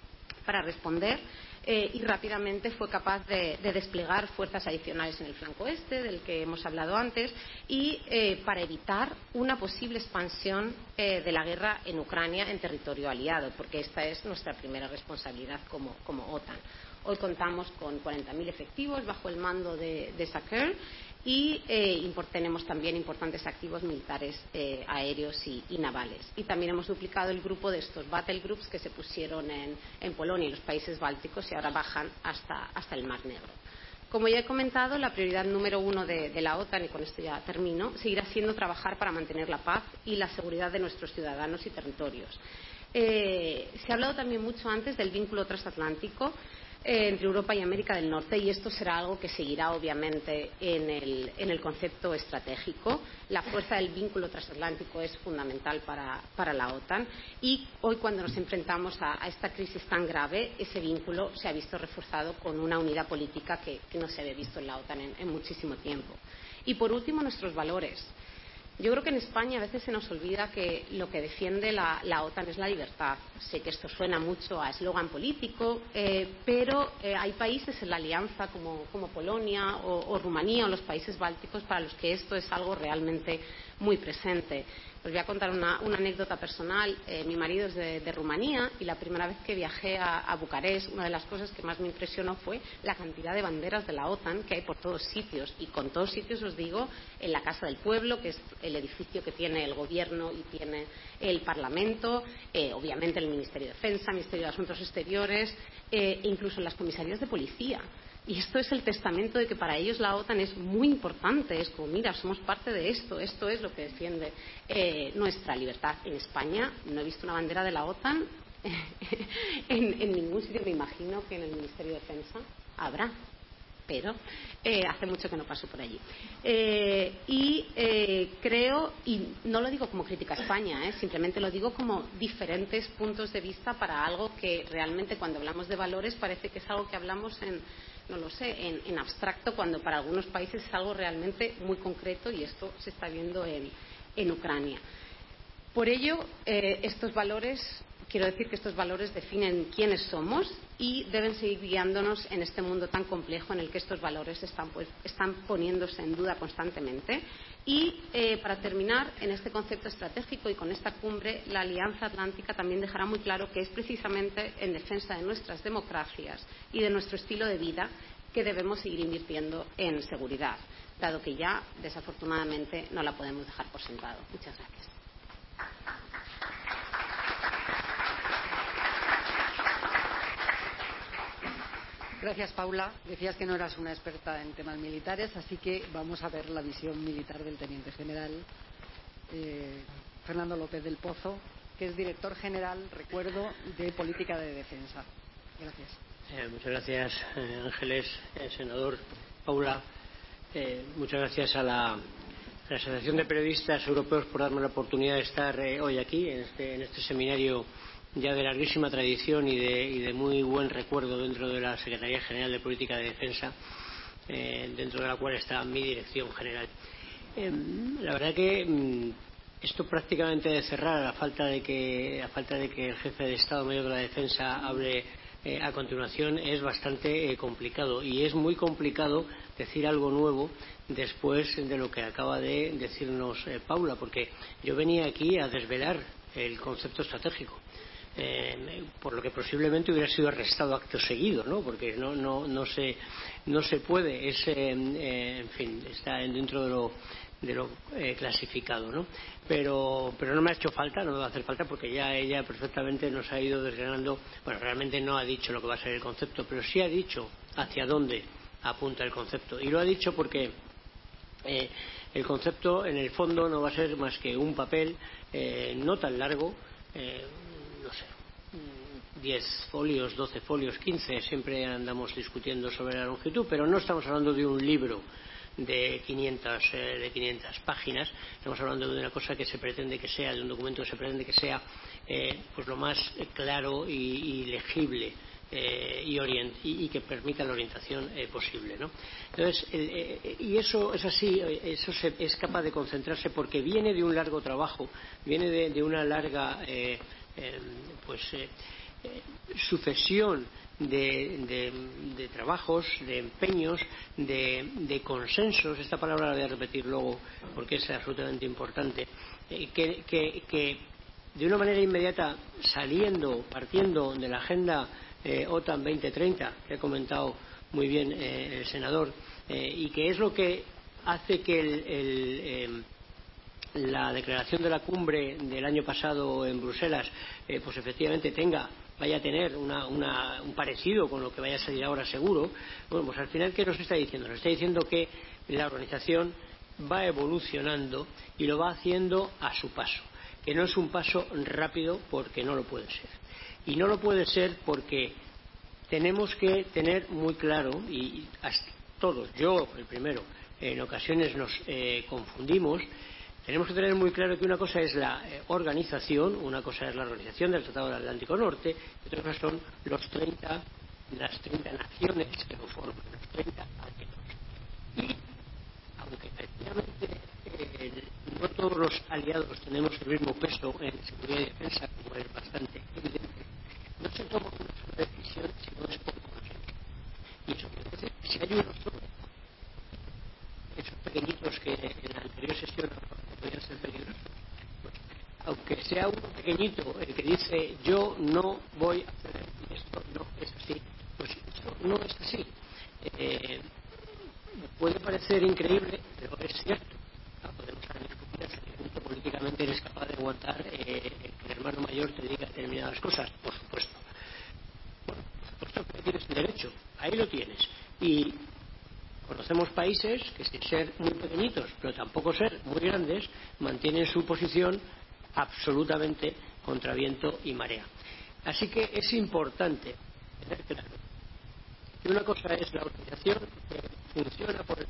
para responder eh, y rápidamente fue capaz de, de, desplegar fuerzas adicionales en el flanco este, del que hemos hablado antes, y eh, para evitar una posible expansión eh, de la guerra en Ucrania en territorio aliado, porque esta es nuestra primera responsabilidad como, OTAN. Hoy contamos con 40.000 efectivos bajo el mando de, de y eh, tenemos también importantes activos militares eh, aéreos y, navales. Y también hemos duplicado el grupo de estos battle groups que se pusieron en, en Polonia y los países bálticos y ahora bajan hasta, hasta, el Mar Negro. Como ya he comentado, la prioridad número uno de, la OTAN, y con esto ya termino, seguirá siendo trabajar para mantener la paz y la seguridad de nuestros ciudadanos y territorios. Eh, se ha hablado también mucho antes del vínculo transatlántico entre Europa y América del Norte y esto será algo que seguirá obviamente en el, en el concepto estratégico. La fuerza del vínculo transatlántico es fundamental para, para la OTAN y hoy cuando nos enfrentamos a, a, esta crisis tan grave, ese vínculo se ha visto reforzado con una unidad política que, que no se había visto en la OTAN en, en muchísimo tiempo. Y por último, nuestros valores. Yo creo que en España a veces se nos olvida que lo que defiende la, OTAN es la libertad. Sé que esto suena mucho a eslogan político, eh, pero eh, hay países en la alianza como, Polonia o, Rumanía o los países bálticos para los que esto es algo realmente muy presente. Os voy a contar una, anécdota personal. Eh, mi marido es de, Rumanía y la primera vez que viajé a, Bucarest, una de las cosas que más me impresionó fue la cantidad de banderas de la OTAN que hay por todos sitios. Y con todos sitios os digo, en la Casa del Pueblo, que es el edificio que tiene el Gobierno y tiene el Parlamento, eh, obviamente el Ministerio de Defensa, el Ministerio de Asuntos Exteriores, eh, incluso en las comisarías de policía. Y esto es el testamento de que para ellos la OTAN es muy importante. Es como, mira, somos parte de esto, esto es lo que defiende eh, nuestra libertad. En España no he visto una bandera de la OTAN <laughs> en, en, ningún sitio. Me imagino que en el Ministerio de Defensa habrá, pero eh, hace mucho que no paso por allí. Eh, y eh, creo, y no lo digo como crítica a España, ¿eh? simplemente lo digo como diferentes puntos de vista para algo que realmente cuando hablamos de valores parece que es algo que hablamos en no lo sé, en, abstracto, cuando para algunos países es algo realmente muy concreto y esto se está viendo en, en Ucrania. Por ello, eh, estos valores, quiero decir que estos valores definen quiénes somos y deben seguir guiándonos en este mundo tan complejo en el que estos valores están, pues, están poniéndose en duda constantemente. Y eh, para terminar, en este concepto estratégico y con esta cumbre, la Alianza Atlántica también dejará muy claro que es precisamente en defensa de nuestras democracias y de nuestro estilo de vida que debemos seguir invirtiendo en seguridad, dado que ya, desafortunadamente, no la podemos dejar por sentado. Muchas gracias. Gracias, Paula. Decías que no eras una experta en temas militares, así que vamos a ver la visión militar del teniente general eh, Fernando López del Pozo, que es director general, recuerdo, de Política de Defensa. Gracias. Eh, muchas gracias, eh, Ángeles, senador Paula. muchas gracias a la, la Asociación de Periodistas Europeos por darme la oportunidad de estar eh, hoy aquí, en este, en este, seminario ya de larguísima tradición y de, y de, muy buen recuerdo dentro de la Secretaría General de Política de Defensa, eh, dentro de la cual está mi dirección general. Eh, la verdad que mm, esto prácticamente de cerrar, a falta de que, falta de que el jefe de Estado Mayor de la Defensa hable eh, a continuación es bastante eh, complicado y es muy complicado decir algo nuevo después de lo que acaba de decirnos Paula, porque yo venía aquí a desvelar el concepto estratégico. Eh, por lo que posiblemente hubiera sido arrestado acto seguido, ¿no? Porque no, no, no, se, no se puede, es, eh, en fin, está dentro de lo, de lo eh, clasificado, ¿no? Pero, pero no me ha hecho falta, no me va a hacer falta porque ya ella perfectamente nos ha ido desgranando, bueno, realmente no ha dicho lo que va a ser el concepto, pero sí ha dicho hacia dónde apunta el concepto. Y lo ha dicho porque eh, el concepto en el fondo no va a ser más que un papel eh, no tan largo, eh, no sé, 10 folios, 12 folios, 15, siempre andamos discutiendo sobre la longitud, pero no estamos hablando de un libro de 500, eh, de 500 páginas. Estamos hablando de una cosa que se pretende que sea, de un documento que se pretende que sea eh, pues lo más claro y, legible eh, y, que permita la orientación eh, posible. ¿no? Entonces, eh, y eso es así, eso se, es capaz de concentrarse porque viene de un largo trabajo, viene de, de una larga pues, sucesión de, de, trabajos, de empeños, de, consensos, esta palabra la voy a repetir luego porque es absolutamente importante, eh, que, de una manera inmediata, saliendo, partiendo de la agenda eh, OTAN 2030, que ha comentado muy bien eh, el senador, eh, y que es lo que hace que el, el la declaración de la cumbre del año pasado en Bruselas, eh, pues efectivamente tenga vaya a tener una, una, un parecido con lo que vaya a salir ahora seguro, bueno, pues al final, ¿qué nos está diciendo? Nos está diciendo que la organización va evolucionando y lo va haciendo a su paso, que no es un paso rápido porque no lo puede ser. Y no lo puede ser porque tenemos que tener muy claro, y todos, yo el primero, en ocasiones nos eh, confundimos, tenemos que tener muy claro que una cosa es la eh, organización, una cosa es la organización del Tratado del Atlántico Norte, y otra cosa son los 30, las 30 naciones que lo forman, los 30 aliados. Y, aunque efectivamente eh, no todos los aliados tenemos el mismo peso en seguridad y defensa, como es bastante evidente, no se toma una decisión si no es por consenso. Y eso quiere decir que si hay uno solo, esos pequeñitos que en la anterior sesión podrían ser peligrosos. Pues, aunque sea uno pequeñito el que dice yo no voy a hacer esto no es así, pues esto no es así. Eh, puede parecer increíble, pero es cierto. No podemos discutir hasta qué punto políticamente eres capaz de aguantar eh, que el hermano mayor te diga determinadas cosas, por supuesto. Bueno, por supuesto que tienes derecho, ahí lo tienes. Y Conocemos países que sin ser muy pequeñitos, pero tampoco ser muy grandes, mantienen su posición absolutamente contra viento y marea. Así que es importante tener claro que una cosa es la organización que funciona por el.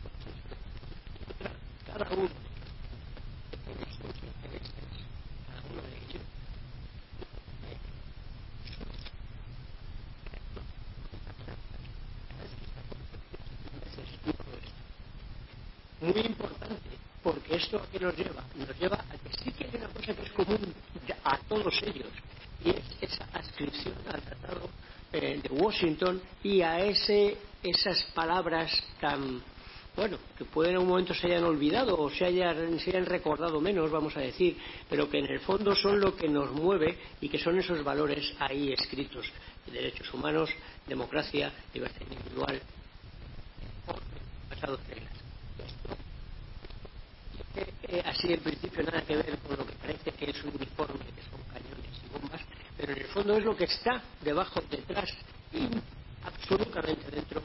Cada uno tiene sus intereses, cada uno de ellos muy importante, porque esto a qué nos lleva? Nos lleva a que sí que hay una cosa que es común a todos ellos, y es esa adscripción al Tratado eh, de Washington y a ese, esas palabras tan, bueno, que pueden en un momento se hayan olvidado o se hayan, se hayan recordado menos, vamos a decir, pero que en el fondo son lo que nos mueve y que son esos valores ahí escritos, derechos humanos, democracia, libertad individual, pasados reglas eh, así en principio nada que ver con lo que parece que es un uniforme, que son cañones y bombas, pero en el fondo es lo que está debajo, detrás y absolutamente dentro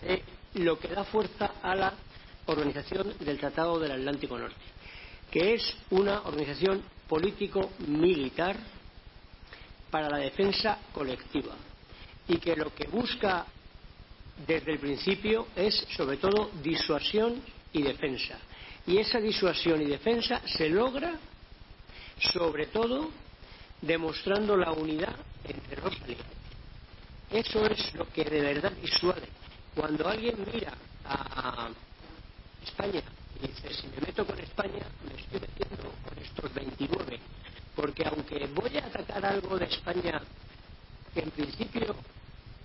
de lo que da fuerza a la organización del Tratado del Atlántico Norte, que es una organización político-militar para la defensa colectiva y que lo que busca desde el principio es sobre todo disuasión y defensa. Y esa disuasión y defensa se logra, sobre todo, demostrando la unidad entre los aliados. Eso es lo que de verdad disuade. Cuando alguien mira a España y dice, si me meto con España, me estoy metiendo con estos 29. Porque aunque voy a atacar algo de España que en principio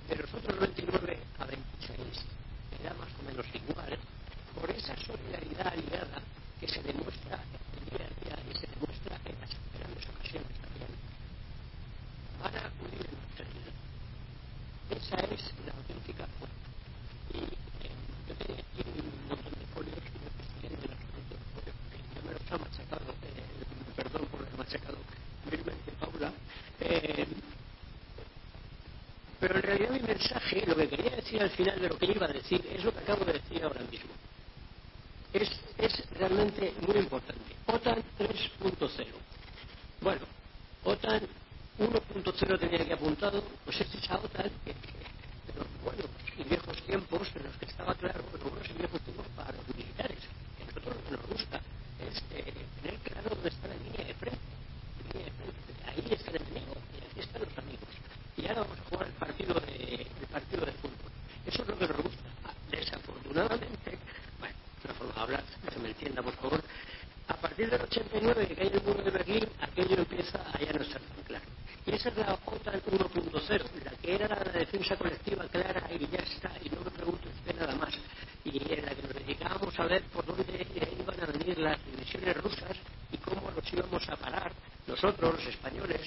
de los otros 29 a 26 me da más o menos igual, por esa solidaridad aliada que se demuestra en el día a y se demuestra en las grandes ocasiones también, van a acudir en nuestra. Esa es la auténtica fuerza. Y eh, yo tenía aquí un montón de folios me siguen de ya me los ha machacado, eh, perdón por el machacado, vilmente Paula. Eh, pero en realidad mi mensaje, lo que quería decir al final de lo que iba a decir, es lo que acabo de decir ahora mismo es, es realmente muy importante. OTAN 3.0. Bueno, OTAN 1.0 tenía que apuntado, pues es esa OTAN que, que de los buenos y viejos tiempos en los que estaba claro, los buenos y viejos tiempos para los militares. A nosotros lo que nos gusta es eh, tener claro dónde está la línea de frente. Línea de frente. Ahí está el enemigo y aquí están los amigos. Y ahora vamos a jugar el partido de, el partido de fútbol. Eso es lo que nos gusta. Desafortunadamente, bueno, una forma de hablar, que me entienda por favor, a partir del 89 que cae el muro de Berlín, aquello empieza a ya no estar tan claro. Y esa es la OTAN 1.0, la que era la defensa colectiva clara y ya está, y no me pregunte usted nada más. Y en la que nos dedicábamos a ver por dónde iban a venir las divisiones rusas y cómo los íbamos a parar nosotros, los españoles,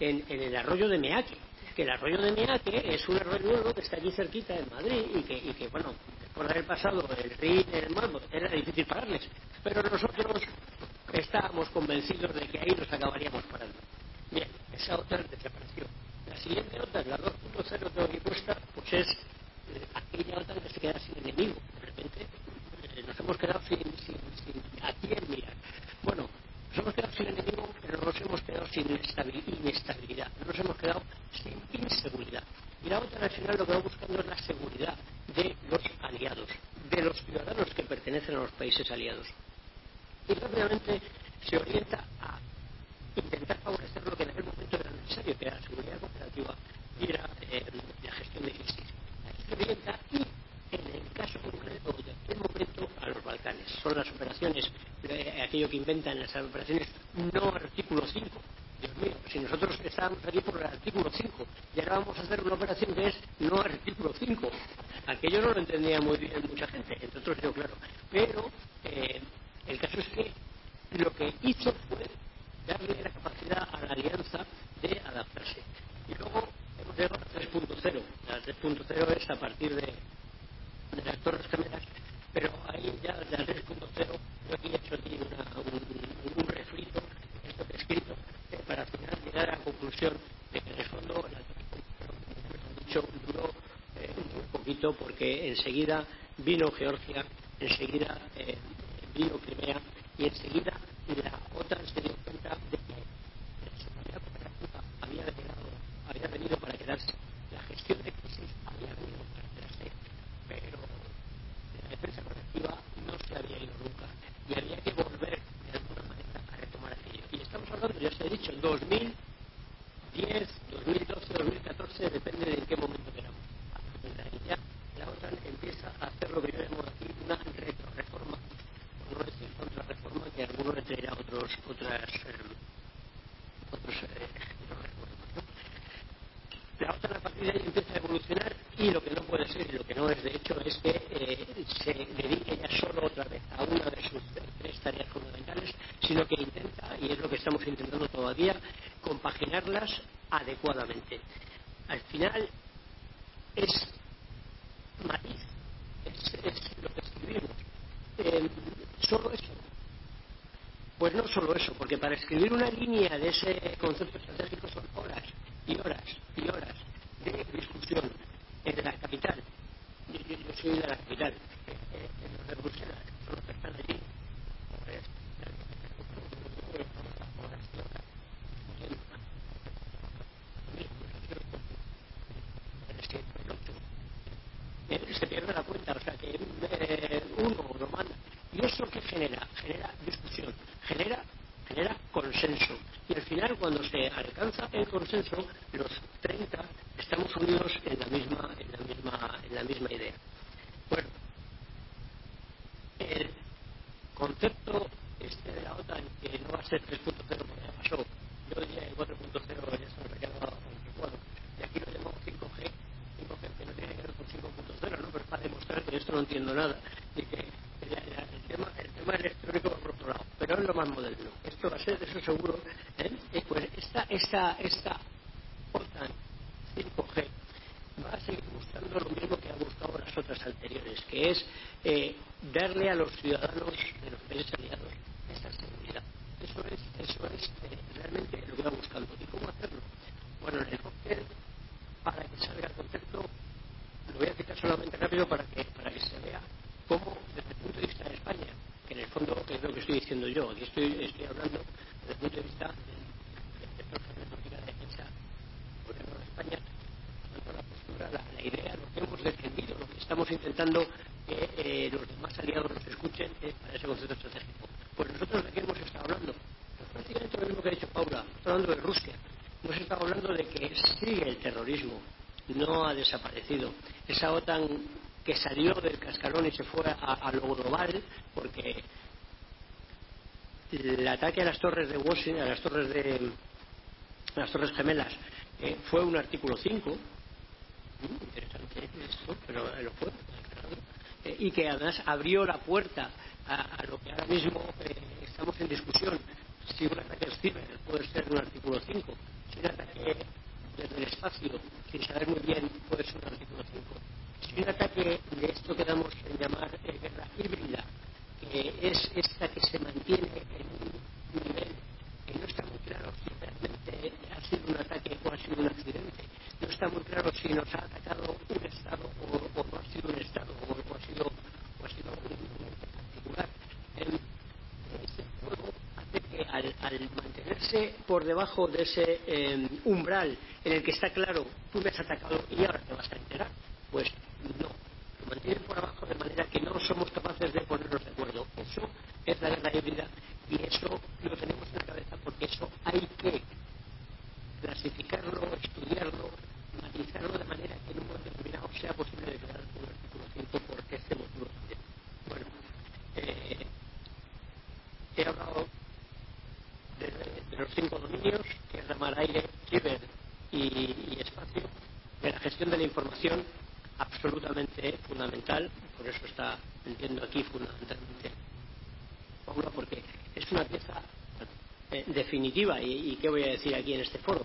en, el arroyo de Meaque que el arroyo de Meaque es un arroyo que está aquí cerquita en Madrid y que, bueno, por haber pasado el Rin, el Mambo, era difícil pararles. Pero nosotros estábamos convencidos de que ahí nos acabaríamos Pues no solo eso, porque para escribir una línea de ese concepto estratégico son horas y horas 这个球 de Washington, a las torres de a las torres gemelas, eh, fue un artículo 5, interesante esto, pero lo fue, eh, y que además abrió la puerta a, lo que ahora mismo por debajo de ese eh, umbral en el que está claro tú me has atacado y ahora te vas a enterar. decir aquí en este foro.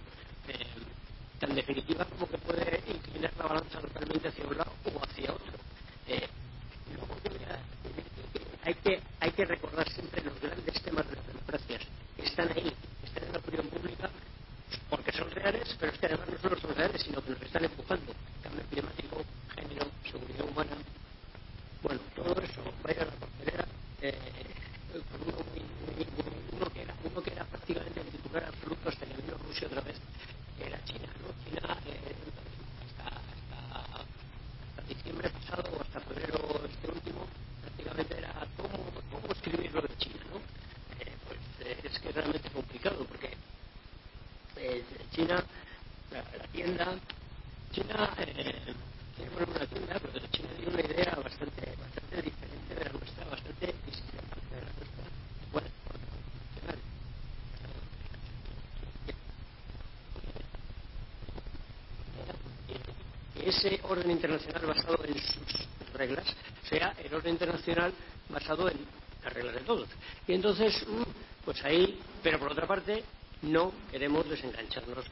orden internacional basado en sus reglas, sea el orden internacional basado en las reglas de todos. Y entonces, mm, pues ahí, pero por otra parte, no queremos desengancharnos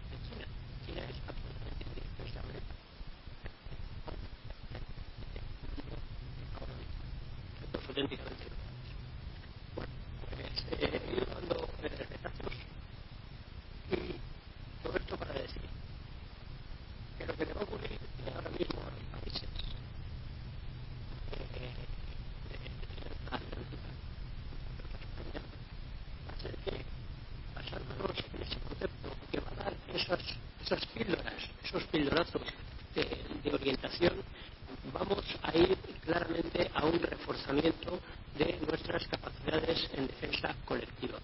de nuestras capacidades en defensa colectiva.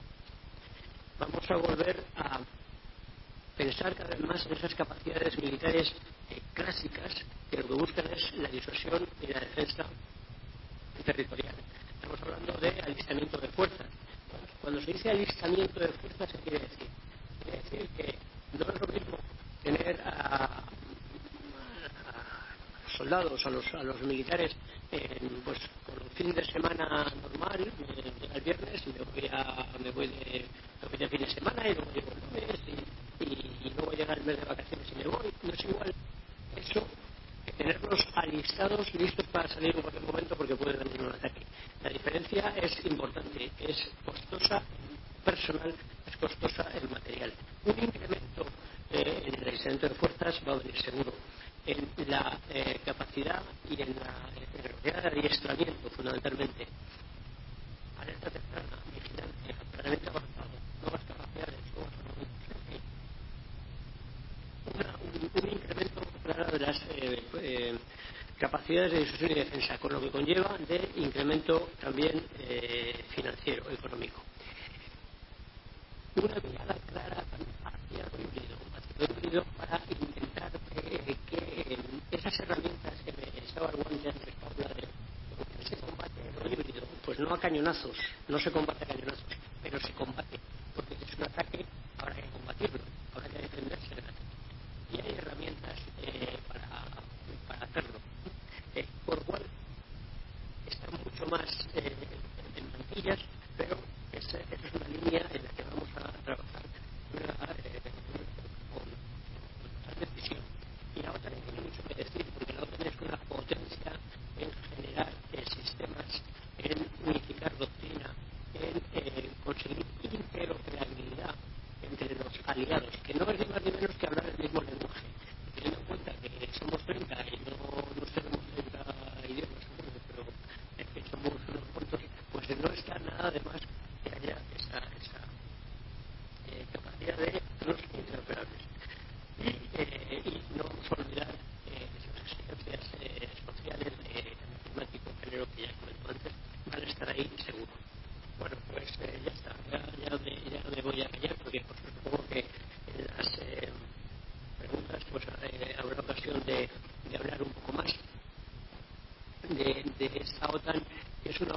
Vamos a volver a pensar cada vez más en esas capacidades militares eh, clásicas que lo que buscan es la disuasión y la defensa territorial. Estamos hablando de alistamiento de fuerzas. Cuando se dice alistamiento de fuerzas, ¿qué quiere decir? Quiere decir que no es lo mismo tener a, a soldados, a los, a los militares fin de semana normal, eh, al viernes, y me voy, a, me voy de, me de fin de semana y luego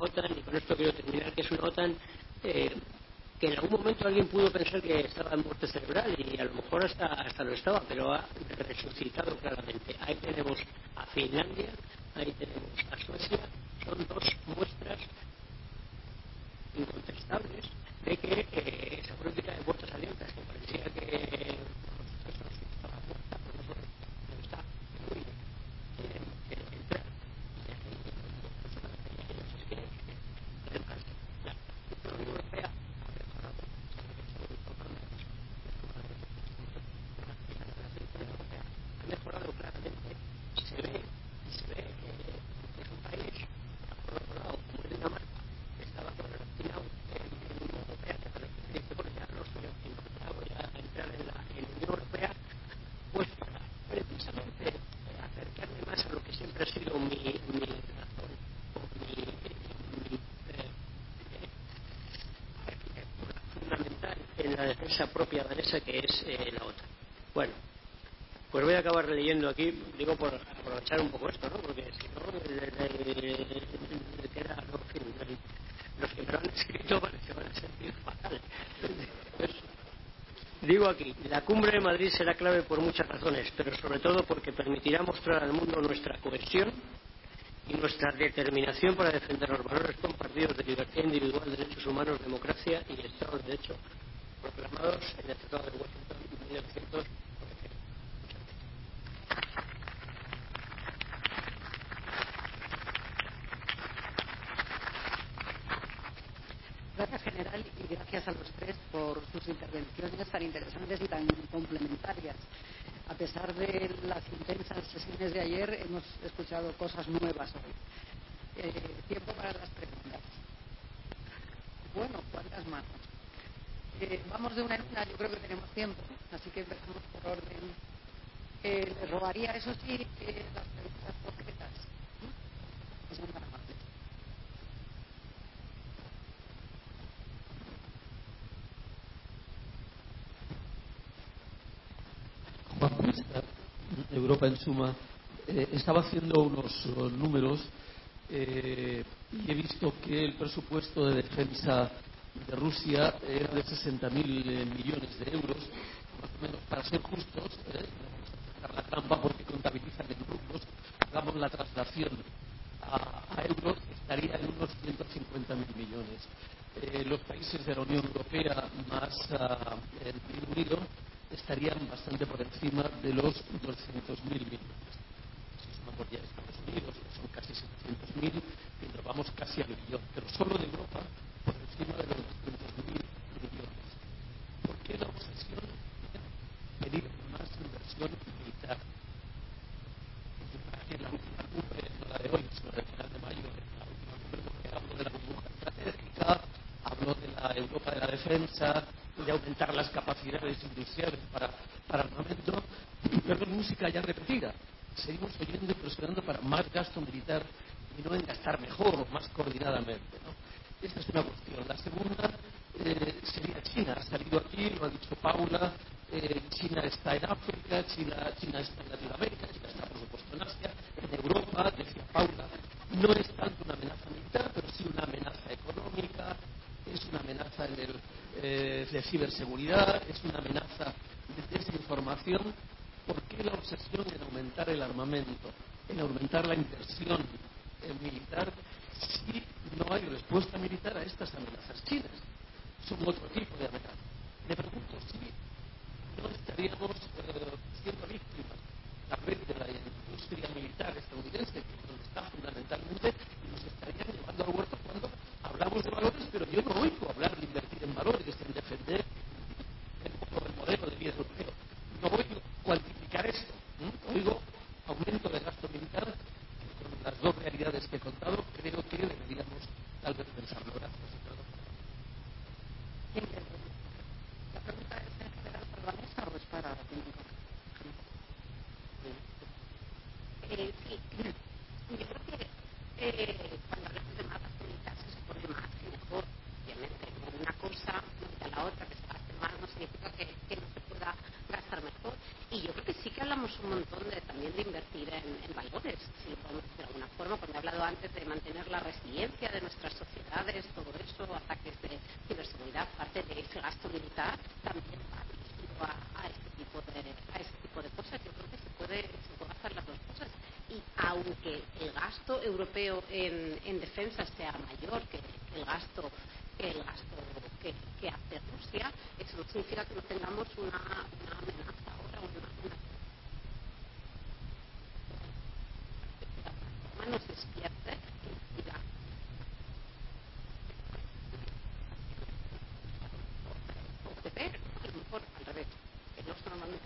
OTAN, y con esto quiero terminar, que es una OTAN eh, que en algún momento alguien pudo pensar que estaba en muerte cerebral y a lo mejor hasta, hasta lo estaba, pero ha resucitado claramente. Ahí tenemos a Finlandia, ahí tenemos a Suecia, son dos muestras incontestables de que eh, esa política de puertas abiertas que parecía que camisa propia danesa que es la OTAN. Bueno, pues voy a acabar leyendo aquí, digo por aprovechar un poco esto, ¿no? Porque si no, queda, los que me lo han escrito parece van a sentir fatal. Digo aquí, la cumbre de Madrid será clave por muchas razones, pero sobre todo porque permitirá mostrar al mundo nuestra cohesión y nuestra determinación para defender los valores compartidos de libertad individual, derechos humanos, democracia y Estado de Derecho Walsh and Edgar Washington in 1900 Europa en suma, eh, estaba haciendo unos números eh, y he visto que el presupuesto de defensa de Rusia era de 60.000 millones de euros, para ser justos, eh, la trampa porque contabilizan en rublos, hagamos la traslación a, euros, estaría en unos 150.000 millones. Eh, los países de la Unión Europea más uh, estarían bastante por encima de los 200.000 millones. Si sumamos ya Estados Unidos, son casi 700.000, y nos vamos casi al millón. Pero solo de Europa por encima de los 200.000 millones. ¿Por qué la obsesión en pedir más inversión militar? Para que la última cumbre, no la de hoy, sino del final de mayo, la última cumbre, porque hablo de la burbuja estratégica, hablo de la Europa de la defensa, de aumentar las capacidades industriales para, armamento, pero es música ya repetida. Seguimos oyendo y presionando para más gasto militar y no en gastar mejor o más coordinadamente. ¿no? Esta es una cuestión. La segunda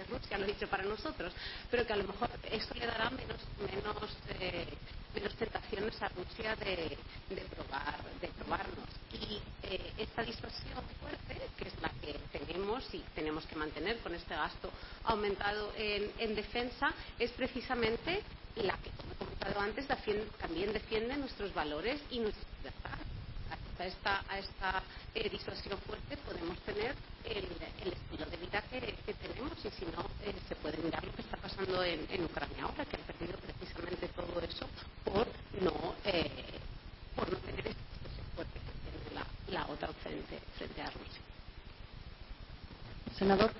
Rusia, lo he dicho para nosotros, pero que a lo mejor eso le dará menos, menos, eh, menos tentaciones a Rusia de, de, probar, de probarnos. Y eh, esta disuasión fuerte, que es la que tenemos y tenemos que mantener con este gasto aumentado en, en defensa, es precisamente la que, como he comentado antes, también defiende nuestros valores y nuestra libertad a esta, a esta eh, disuasión fuerte podemos tener el, el estilo de vida que, tenemos y si no eh, se puede mirar lo que está pasando en, en Ucrania ahora que han perdido precisamente todo eso por no eh, por no tener esta disuasión fuerte que tiene la, la OTAN frente, frente a Rusia. Senador.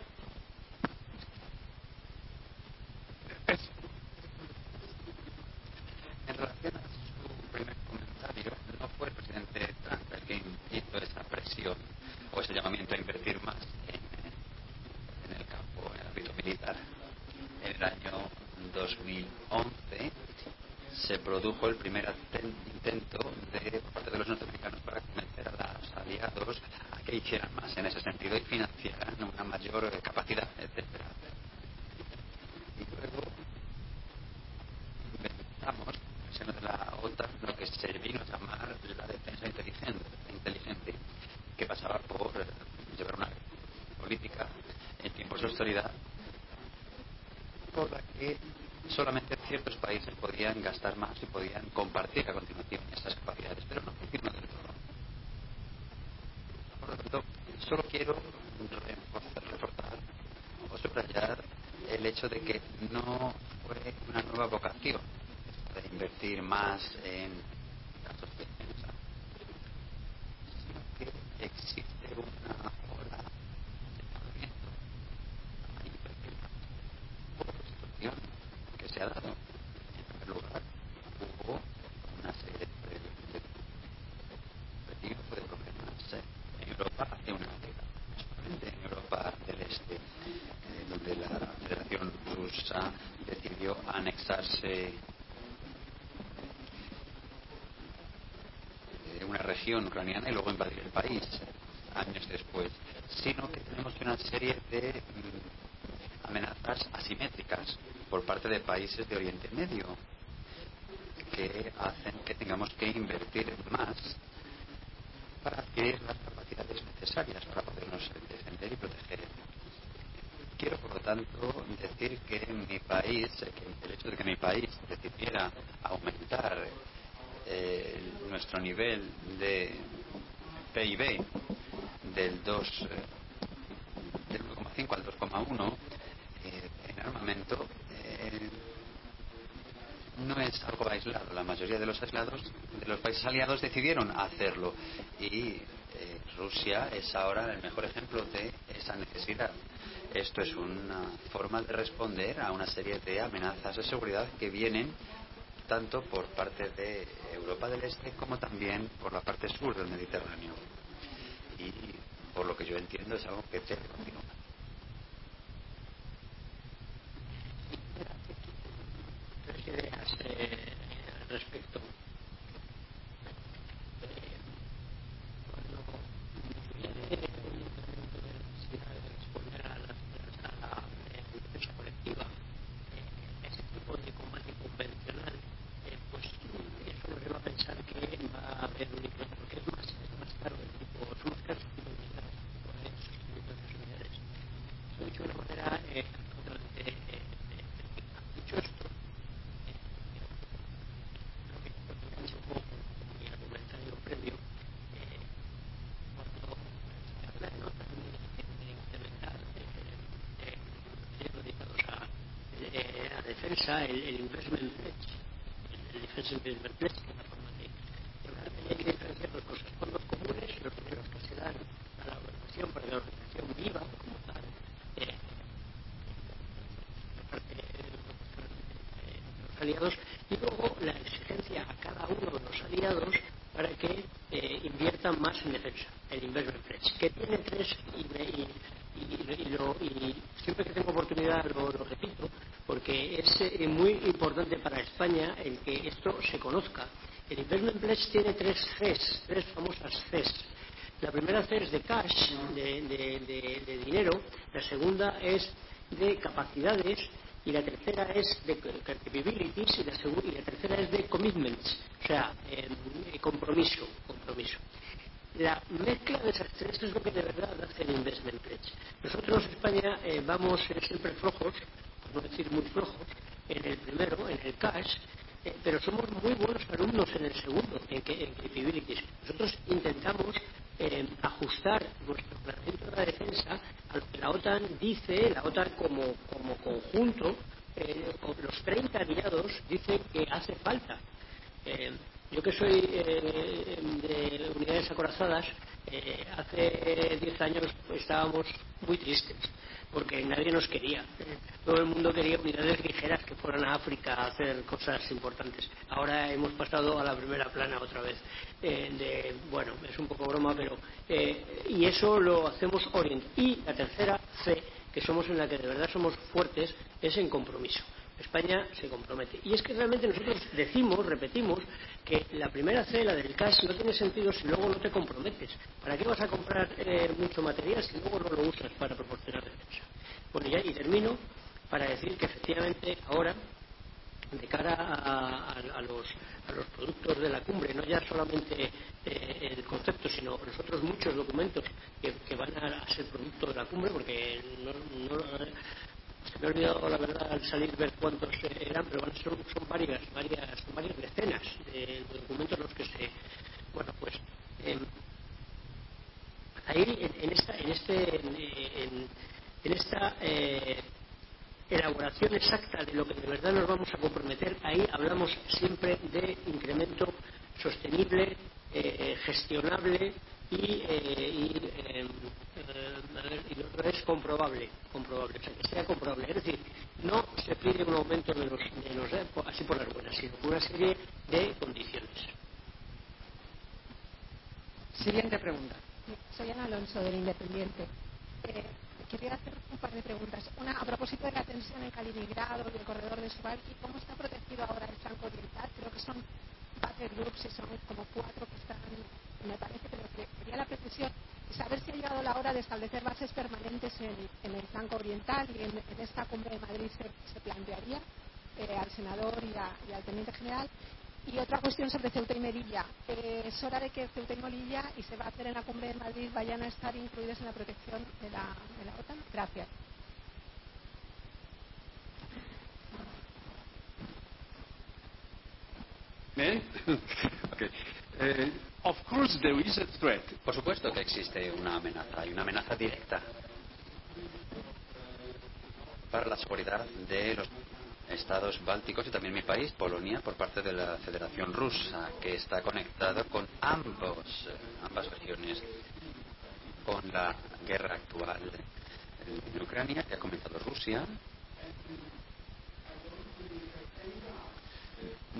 En relación a su primer comentario, no fue el presidente Trump el que hizo esa presión o ese llamamiento a invertir más en, en el campo, en el ámbito militar. En el año 2011 se produjo el primer intento de, por parte de los norteamericanos para convencer a los aliados a que hicieran más en ese sentido y financiaran una mayor capacidad, etcétera. Y luego inventamos en seno de la OTAN lo que se vino a llamar la defensa inteligente, inteligente que pasaba por eh, llevar una política en tiempos de austeridad por la que solamente ciertos países podían gastar más y podían compartir a continuación esas capacidades, pero no funciona del todo. Por lo tanto, solo quiero reforzar, reforzar o subrayar el el hecho de que no fue una nueva vocación de invertir más en casos de defensa, sino que existe una ola de movimiento por la situación que se ha dado. En primer lugar, hubo una serie de, de, de, de, de problemas en Europa hace una década, solamente en Europa del Este, eh, donde la Federación Rusa decidió anexarse región ucraniana y luego invadir el país años después, sino que tenemos una serie de mm, amenazas asimétricas por parte de países de Oriente Medio que hacen que tengamos que invertir más para adquirir las capacidades necesarias para podernos defender y proteger. Quiero, por lo tanto, decir que mi país, que el hecho de que mi país decidiera aumentar eh, nuestro nivel de PIB del 2 eh, del 1,5 al 2,1 eh, en armamento eh, no es algo aislado. La mayoría de los aislados de los países aliados decidieron hacerlo y eh, Rusia es ahora el mejor ejemplo de esa necesidad. Esto es una forma de responder a una serie de amenazas de seguridad que vienen tanto por parte de Europa del Este como también por la parte sur del Mediterráneo. Y por lo que yo entiendo es algo que debe continuar. Tres ideas eh, al respecto. Eh, cuando viene un momento de necesidad de responder a la, a la defensa colectiva, eh, ese tipo de combate convencional pues eso nos lleva a pensar que va a haber un incremento, porque es más, es más caro el tipo, son más caros el tipo de unidades, por esos tipos de unidades. Lo he dicho de una manera eh, totalmente eh, efectiva. Dicho esto, eh, lo que engancha un poco mi argumentario previo, eh, cuando se habla de notas de, de incrementar eh, dinero dedicados a, eh, a defensa, el, el investment pledge, el defensa investment pledge, que es una forma de, de hablar, hay que diferenciar dos cosas. Fondos comunes, los dineros que se dan a la organización para que la organización viva como tal, eh, parte de los aliados, y luego la exigencia a cada uno de los aliados para que eh, inviertan más en defensa, el investment pledge, que tiene tres, y, y, y, y, lo, y siempre que tengo oportunidad lo, lo repito, porque es eh, muy importante para España el que esto se conozca. El Investment Pledge tiene tres Cs, tres famosas Cs. La primera C es de cash, de, de, de, de dinero, la segunda es de capacidades y la tercera es de capabilities y la, y la tercera es de commitments, o sea, eh, compromiso, compromiso. La mezcla de esas tres es lo que de verdad hace el investment pledge. Nosotros en España eh, vamos eh, siempre flojos, por no decir muy flojos, en el primero, en el cash, eh, pero somos muy buenos alumnos en el segundo, en, que, en capabilities. Nosotros intentamos eh, ajustar nuestro planteamiento de la defensa a lo que la OTAN dice, la OTAN como, conjunto, eh, los 30 aliados dicen que hace falta. Eh, yo que soy eh, de unidades acorazadas, eh, hace 10 años estábamos muy tristes porque nadie nos quería. Todo el mundo quería unidades ligeras que fueran a África a hacer cosas importantes. Ahora hemos pasado a la primera plana otra vez. Eh, de, bueno, es un poco broma, pero. Eh, y eso lo hacemos orientado. Y la tercera C, que somos en la que de verdad somos fuertes, es en compromiso. España se compromete. Y es que realmente nosotros decimos, repetimos, que la primera C, del cash, no tiene sentido si luego no te comprometes. ¿Para qué vas a comprar eh, mucho material si luego no lo usas para proporcionar defensa? Bueno, ya y termino para decir que efectivamente ahora de cara a, a, los, a, los, productos de la cumbre, no ya solamente eh, el concepto, sino los otros muchos documentos que, van a, ser producto de la cumbre, porque no, no, me ha olvidado la verdad al salir ver cuántos eran, pero bueno, son, son varias, varias, varias decenas de, documentos los que se, bueno, pues eh, ahí en, en, esta, en este, en, en esta eh, elaboración exacta de lo que de verdad nos vamos a comprometer, ahí hablamos siempre de incremento sostenible, eh, gestionable y, eh, y, eh, y lo otro es comprobable, comprobable, o sea, que sea comprobable. Es decir, no se pide un aumento de los, de los así por las buenas, sino por una serie de condiciones. Siguiente pregunta. Soy Ana Alonso, del Independiente. Eh, quería hacer un par de preguntas. Una, a propósito de la tensión en Kaliningrado y el corredor de Subalki, ¿cómo está protegido ahora el flanco oriental? Creo que son battle groups y son como cuatro que están, me parece, pero que quería la precisión saber si ha llegado la hora de establecer bases permanentes en, el flanco oriental y en, esta cumbre de Madrid se, plantearía eh, al senador y, al teniente general. Y otra cuestión sobre Ceuta y Melilla. Eh, es hora de que Ceuta y Melilla, y se va a hacer en la cumbre de Madrid, vayan a estar incluidas en la protección de la, OTAN. Gracias. <laughs> okay. Of course there is a threat. Por supuesto que existe una amenaza, hay una amenaza directa para la seguridad de los estados bálticos y también mi país, Polonia, por parte de la Federación Rusa, que está conectado con ambos, ambas regiones, con la guerra actual en Ucrania, que ha comenzado Rusia.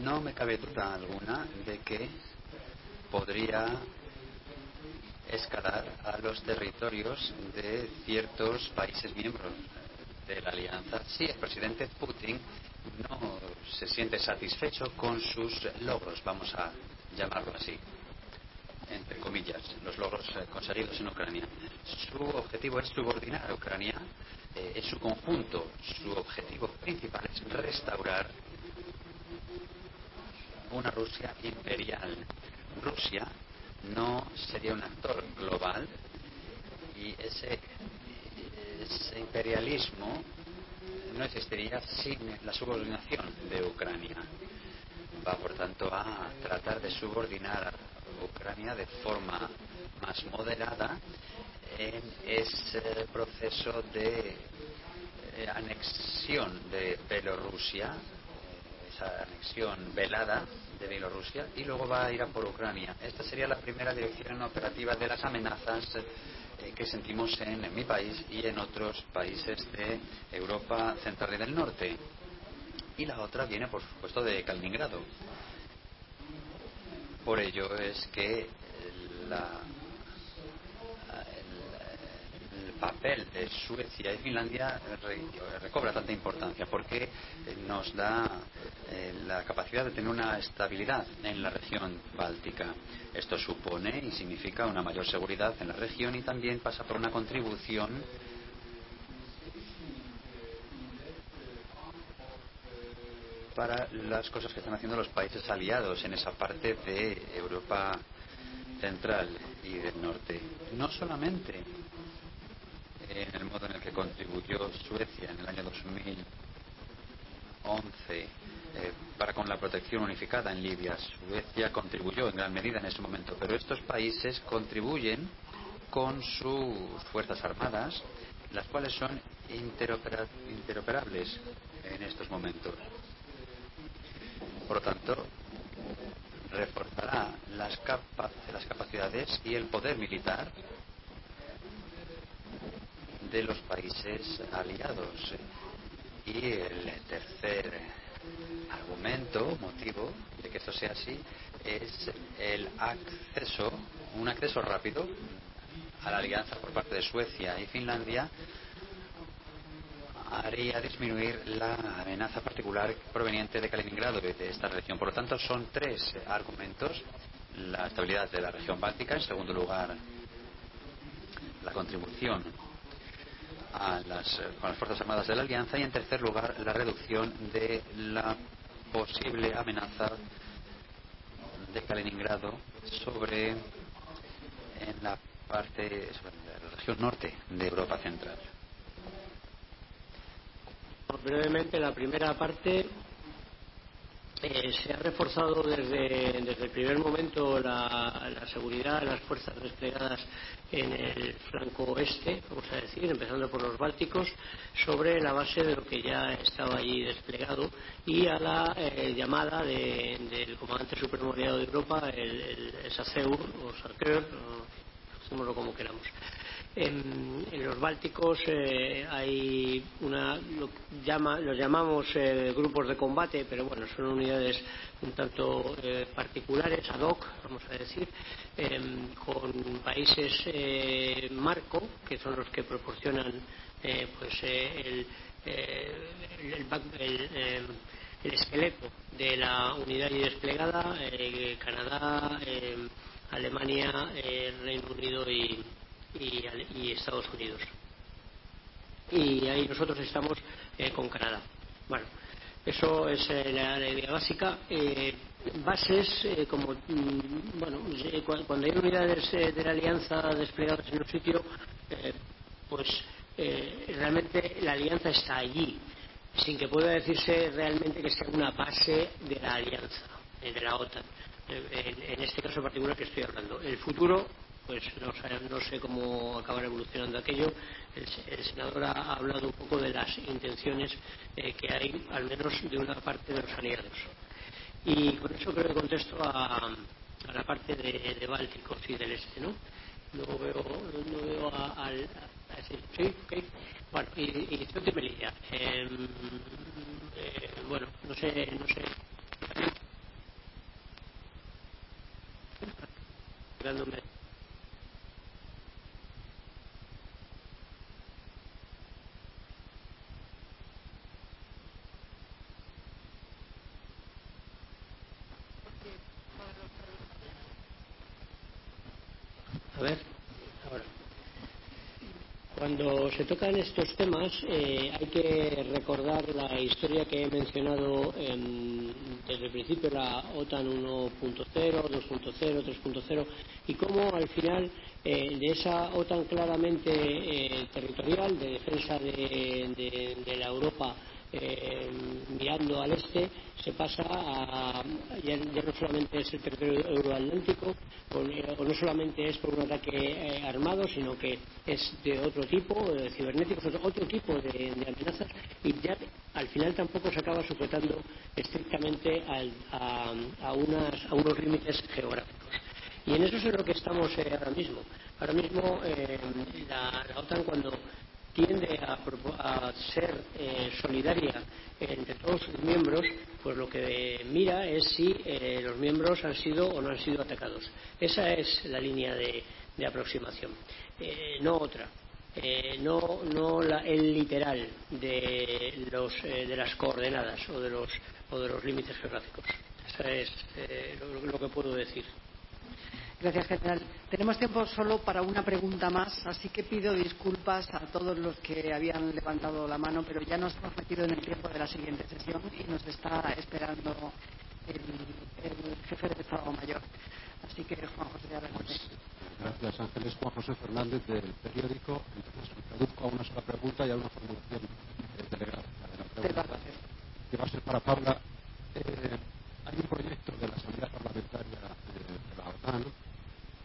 No me cabe duda alguna de que podría escalar a los territorios de ciertos países miembros de la alianza si el presidente Putin no se siente satisfecho con sus logros, vamos a llamarlo así, entre comillas, los logros eh, conseguidos en Ucrania. Su objetivo es subordinar a Ucrania eh, en su conjunto. Su objetivo principal es restaurar una Rusia imperial. Rusia no sería un actor global y ese ese imperialismo no existiría sin la subordinación de Ucrania. Va, por tanto, a tratar de subordinar a Ucrania de forma más moderada en ese proceso de eh, anexión de Bielorrusia, esa anexión velada de Bielorrusia, y luego va a ir a por Ucrania. Esta sería la primera dirección operativa de las amenazas eh, que sentimos en, en mi país y en otros países de Europa Central y del Norte. Y la otra viene, por supuesto, de Kaliningrado. Por ello es que la, el, el, papel de Suecia y Finlandia re, recobra tanta importancia porque nos da eh, la capacidad de tener una estabilidad en la región báltica. Esto supone y significa una mayor seguridad en la región y también pasa por una contribución para las cosas que están haciendo los países aliados en esa parte de Europa central y del norte. No solamente en el modo en el que contribuyó Suecia en el año 2011 eh, para con la protección unificada en Libia. Suecia contribuyó en gran medida en ese momento, pero estos países contribuyen con sus fuerzas armadas, las cuales son interopera interoperables en estos momentos. Por lo tanto, reforzará las, las capacidades y el poder militar de los países aliados. Y el tercer argumento, motivo de que esto sea así, es el acceso, un acceso rápido a la alianza por parte de Suecia y Finlandia haría disminuir la amenaza particular proveniente de Kaliningrado y de esta región. Por lo tanto, son tres argumentos. La estabilidad de la región báltica, en segundo lugar, la contribución a las, con las Fuerzas Armadas de la Alianza y, en tercer lugar, la reducción de la posible amenaza de Kaliningrado sobre en la parte sobre la región norte de Europa Central. brevemente la primera parte eh, se ha reforzado desde, desde, el primer momento la, la, seguridad de las fuerzas desplegadas en el flanco oeste, vamos a decir, empezando por los bálticos, sobre la base de lo que ya estaba allí desplegado y a la eh, llamada de, del comandante supremo aliado de Europa, el, el, el SACEUR o SACEUR, o, como queramos. En, los Bálticos eh, hay una, lo llama, los llamamos eh, grupos de combate, pero bueno, son unidades un tanto eh, particulares, ad hoc, vamos a decir, con países eh, marco, que son los que proporcionan eh, pues el, el, el, el, esqueleto de la unidad y desplegada, Canadá, Alemania, Reino Unido y y, y Estados Unidos. Y ahí nosotros estamos eh, con Canadá. Bueno, eso es eh, la, idea básica. Eh, bases, eh, como mm, bueno, cuando hay unidades eh, de la alianza desplegadas en un sitio, eh, pues realmente la alianza está allí, sin que pueda decirse realmente que sea una base de la alianza, de la OTAN. En este caso particular que estoy hablando. El futuro pues no, no sé cómo acabará evolucionando aquello. El, el, senador ha hablado un poco de las intenciones eh, que hay, al menos de una parte de los aliados. Y con eso creo que contesto a, a la parte de, de, Bálticos y del este, ¿no? No veo, no veo a, sí, sí, ok. Bueno, y, y Melilla. Eh, eh, bueno, no sé, no sé. Cuando se tocan estos temas eh, hay que recordar la historia que he mencionado en, desde el principio, la OTAN 1.0, 2.0, 3.0 y cómo al final eh, de esa OTAN claramente eh, territorial, de defensa de, de, de la Europa eh, mirando al este se pasa a ya, ya, no solamente es el territorio euroatlántico o, o no solamente es por un ataque eh, armado sino que es de otro tipo de cibernéticos otro, tipo de, amenazas y ya al final tampoco se acaba sujetando estrictamente al, a, a, unas, a unos límites geográficos. Y en eso es en lo que estamos eh, ahora mismo. Ahora mismo eh, la, la OTAN cuando tiende a, a ser eh, solidaria entre todos sus miembros, pues lo que mira es si eh, los miembros han sido o no han sido atacados. Esa es la línea de, aproximación, eh, no otra. Eh, no, no la, el literal de, los, eh, de las coordenadas o de los, o de los límites geográficos. Eso es lo que puedo decir. Gracias, general. Tenemos tiempo solo para una pregunta más, así que pido disculpas a todos los que habían levantado la mano, pero ya nos hemos metido en el tiempo de la siguiente sesión y nos está esperando el, el jefe del Estado Mayor. Así que, Juan José, adelante. Gracias, Ángeles. Juan José Fernández, del periódico. Entonces, reduzco a una sola pregunta y a una formulación telegráfica de la pregunta, que va a ser para Paula. Eh, hay un proyecto de la Asamblea Parlamentaria de, la OTAN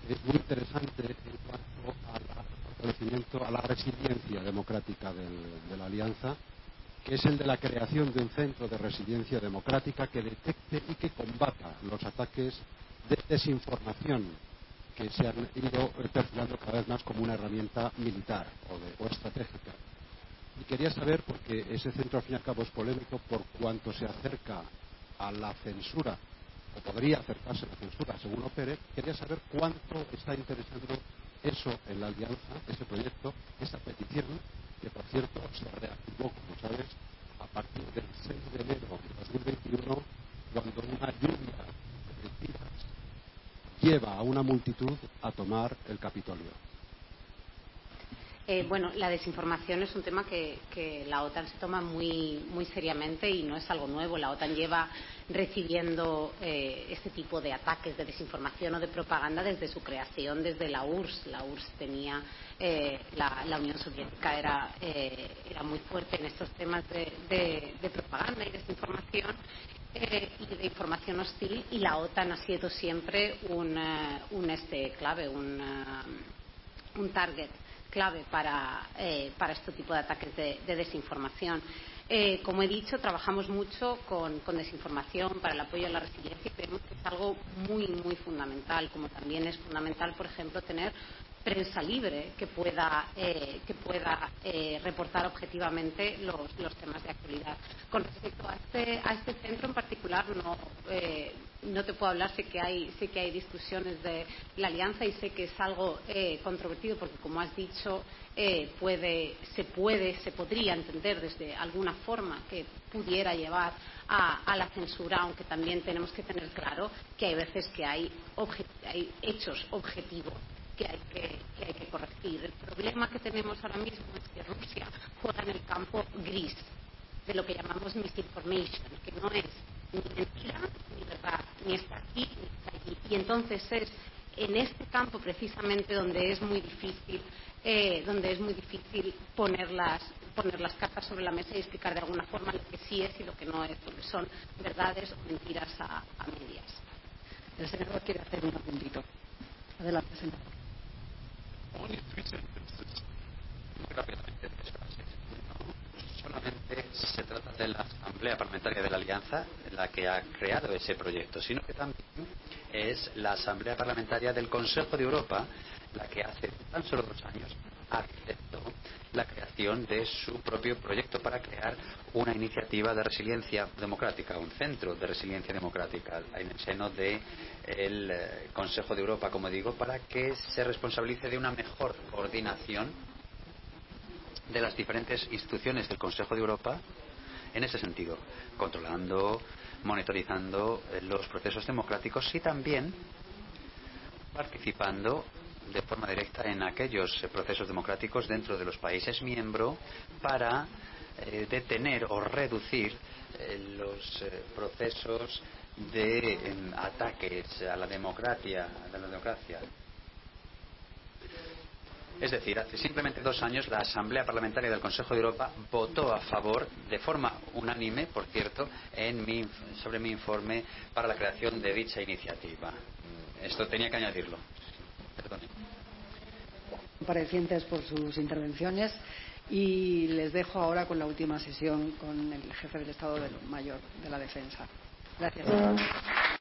es muy interesante en cuanto al fortalecimiento, a la resiliencia democrática de la Alianza, que es el de la creación de un centro de resiliencia democrática que detecte y que combata los ataques de desinformación que se han ido perfilando cada vez más como una herramienta militar o, de, o estratégica. Y quería saber, porque ese centro al fin y al cabo es polémico por cuanto se acerca a la censura o podría acercarse a la censura, según Pérez, quería saber cuánto está interesando eso en la alianza, ese proyecto, esa petición, que por cierto se reactivó, como sabes, a partir del 6 de enero de 2021, cuando una lluvia de tiras lleva a una multitud a tomar el Capitolio. Eh, bueno, la desinformación es un tema que, que, la OTAN se toma muy, muy seriamente y no es algo nuevo. La OTAN lleva recibiendo eh, este tipo de ataques de desinformación o de propaganda desde su creación, desde la URSS. La URSS tenía, eh, la, la, Unión Soviética era, eh, era, muy fuerte en estos temas de, de, propaganda y desinformación eh, y de información hostil y la OTAN ha sido siempre un, un este clave, un, un target clave para, eh, para este tipo de ataques de, de desinformación. Eh, como he dicho, trabajamos mucho con, con, desinformación para el apoyo a la resiliencia y creemos que es algo muy, muy fundamental, como también es fundamental, por ejemplo, tener prensa libre que pueda, eh, que pueda eh, reportar objetivamente los, los, temas de actualidad. Con respecto a este, a este centro en particular, no, eh, no te puedo hablar, sé que, hay, sé que hay discusiones de la alianza y sé que es algo eh, controvertido porque, como has dicho, eh, puede, se puede, se podría entender desde alguna forma que pudiera llevar a, a, la censura, aunque también tenemos que tener claro que hay veces que hay, hay hechos objetivos que hay que, que hay que corregir. El problema que tenemos ahora mismo es que Rusia juega en el campo gris de lo que llamamos misinformation, que no es ni mentira ni verdad, ni está aquí ni está allí. Y entonces es en este campo precisamente donde es muy difícil eh, donde es muy difícil poner las, poner las cartas sobre la mesa y explicar de alguna forma lo que sí es y lo que no es, porque son verdades o mentiras a, a medias. El senador quiere hacer un apuntito. Adelante, senador. Only three sentences. Muy rápidamente, solamente se trata de la Asamblea Parlamentaria de la Alianza, la que ha creado ese proyecto, sino que también es la Asamblea Parlamentaria del Consejo de Europa la que hace tan solo dos años aceptó la creación de su propio proyecto para crear una iniciativa de resiliencia democrática, un centro de resiliencia democrática en el seno del de Consejo de Europa, como digo, para que se responsabilice de una mejor coordinación de las diferentes instituciones del Consejo de Europa en ese sentido, controlando, monitorizando los procesos democráticos y también participando de forma directa en aquellos procesos democráticos dentro de los países miembros para eh, detener o reducir eh, los eh, procesos de eh, ataques a la democracia, a la democracia. Es decir, hace simplemente dos años la Asamblea Parlamentaria del Consejo de Europa votó a favor, de forma unánime, por cierto, en mi, sobre mi informe para la creación de dicha iniciativa. Esto tenía que añadirlo. Perdone. Comparecientes por sus intervenciones y les dejo ahora con la última sesión con el jefe del Estado Mayor de la Defensa. Gracias.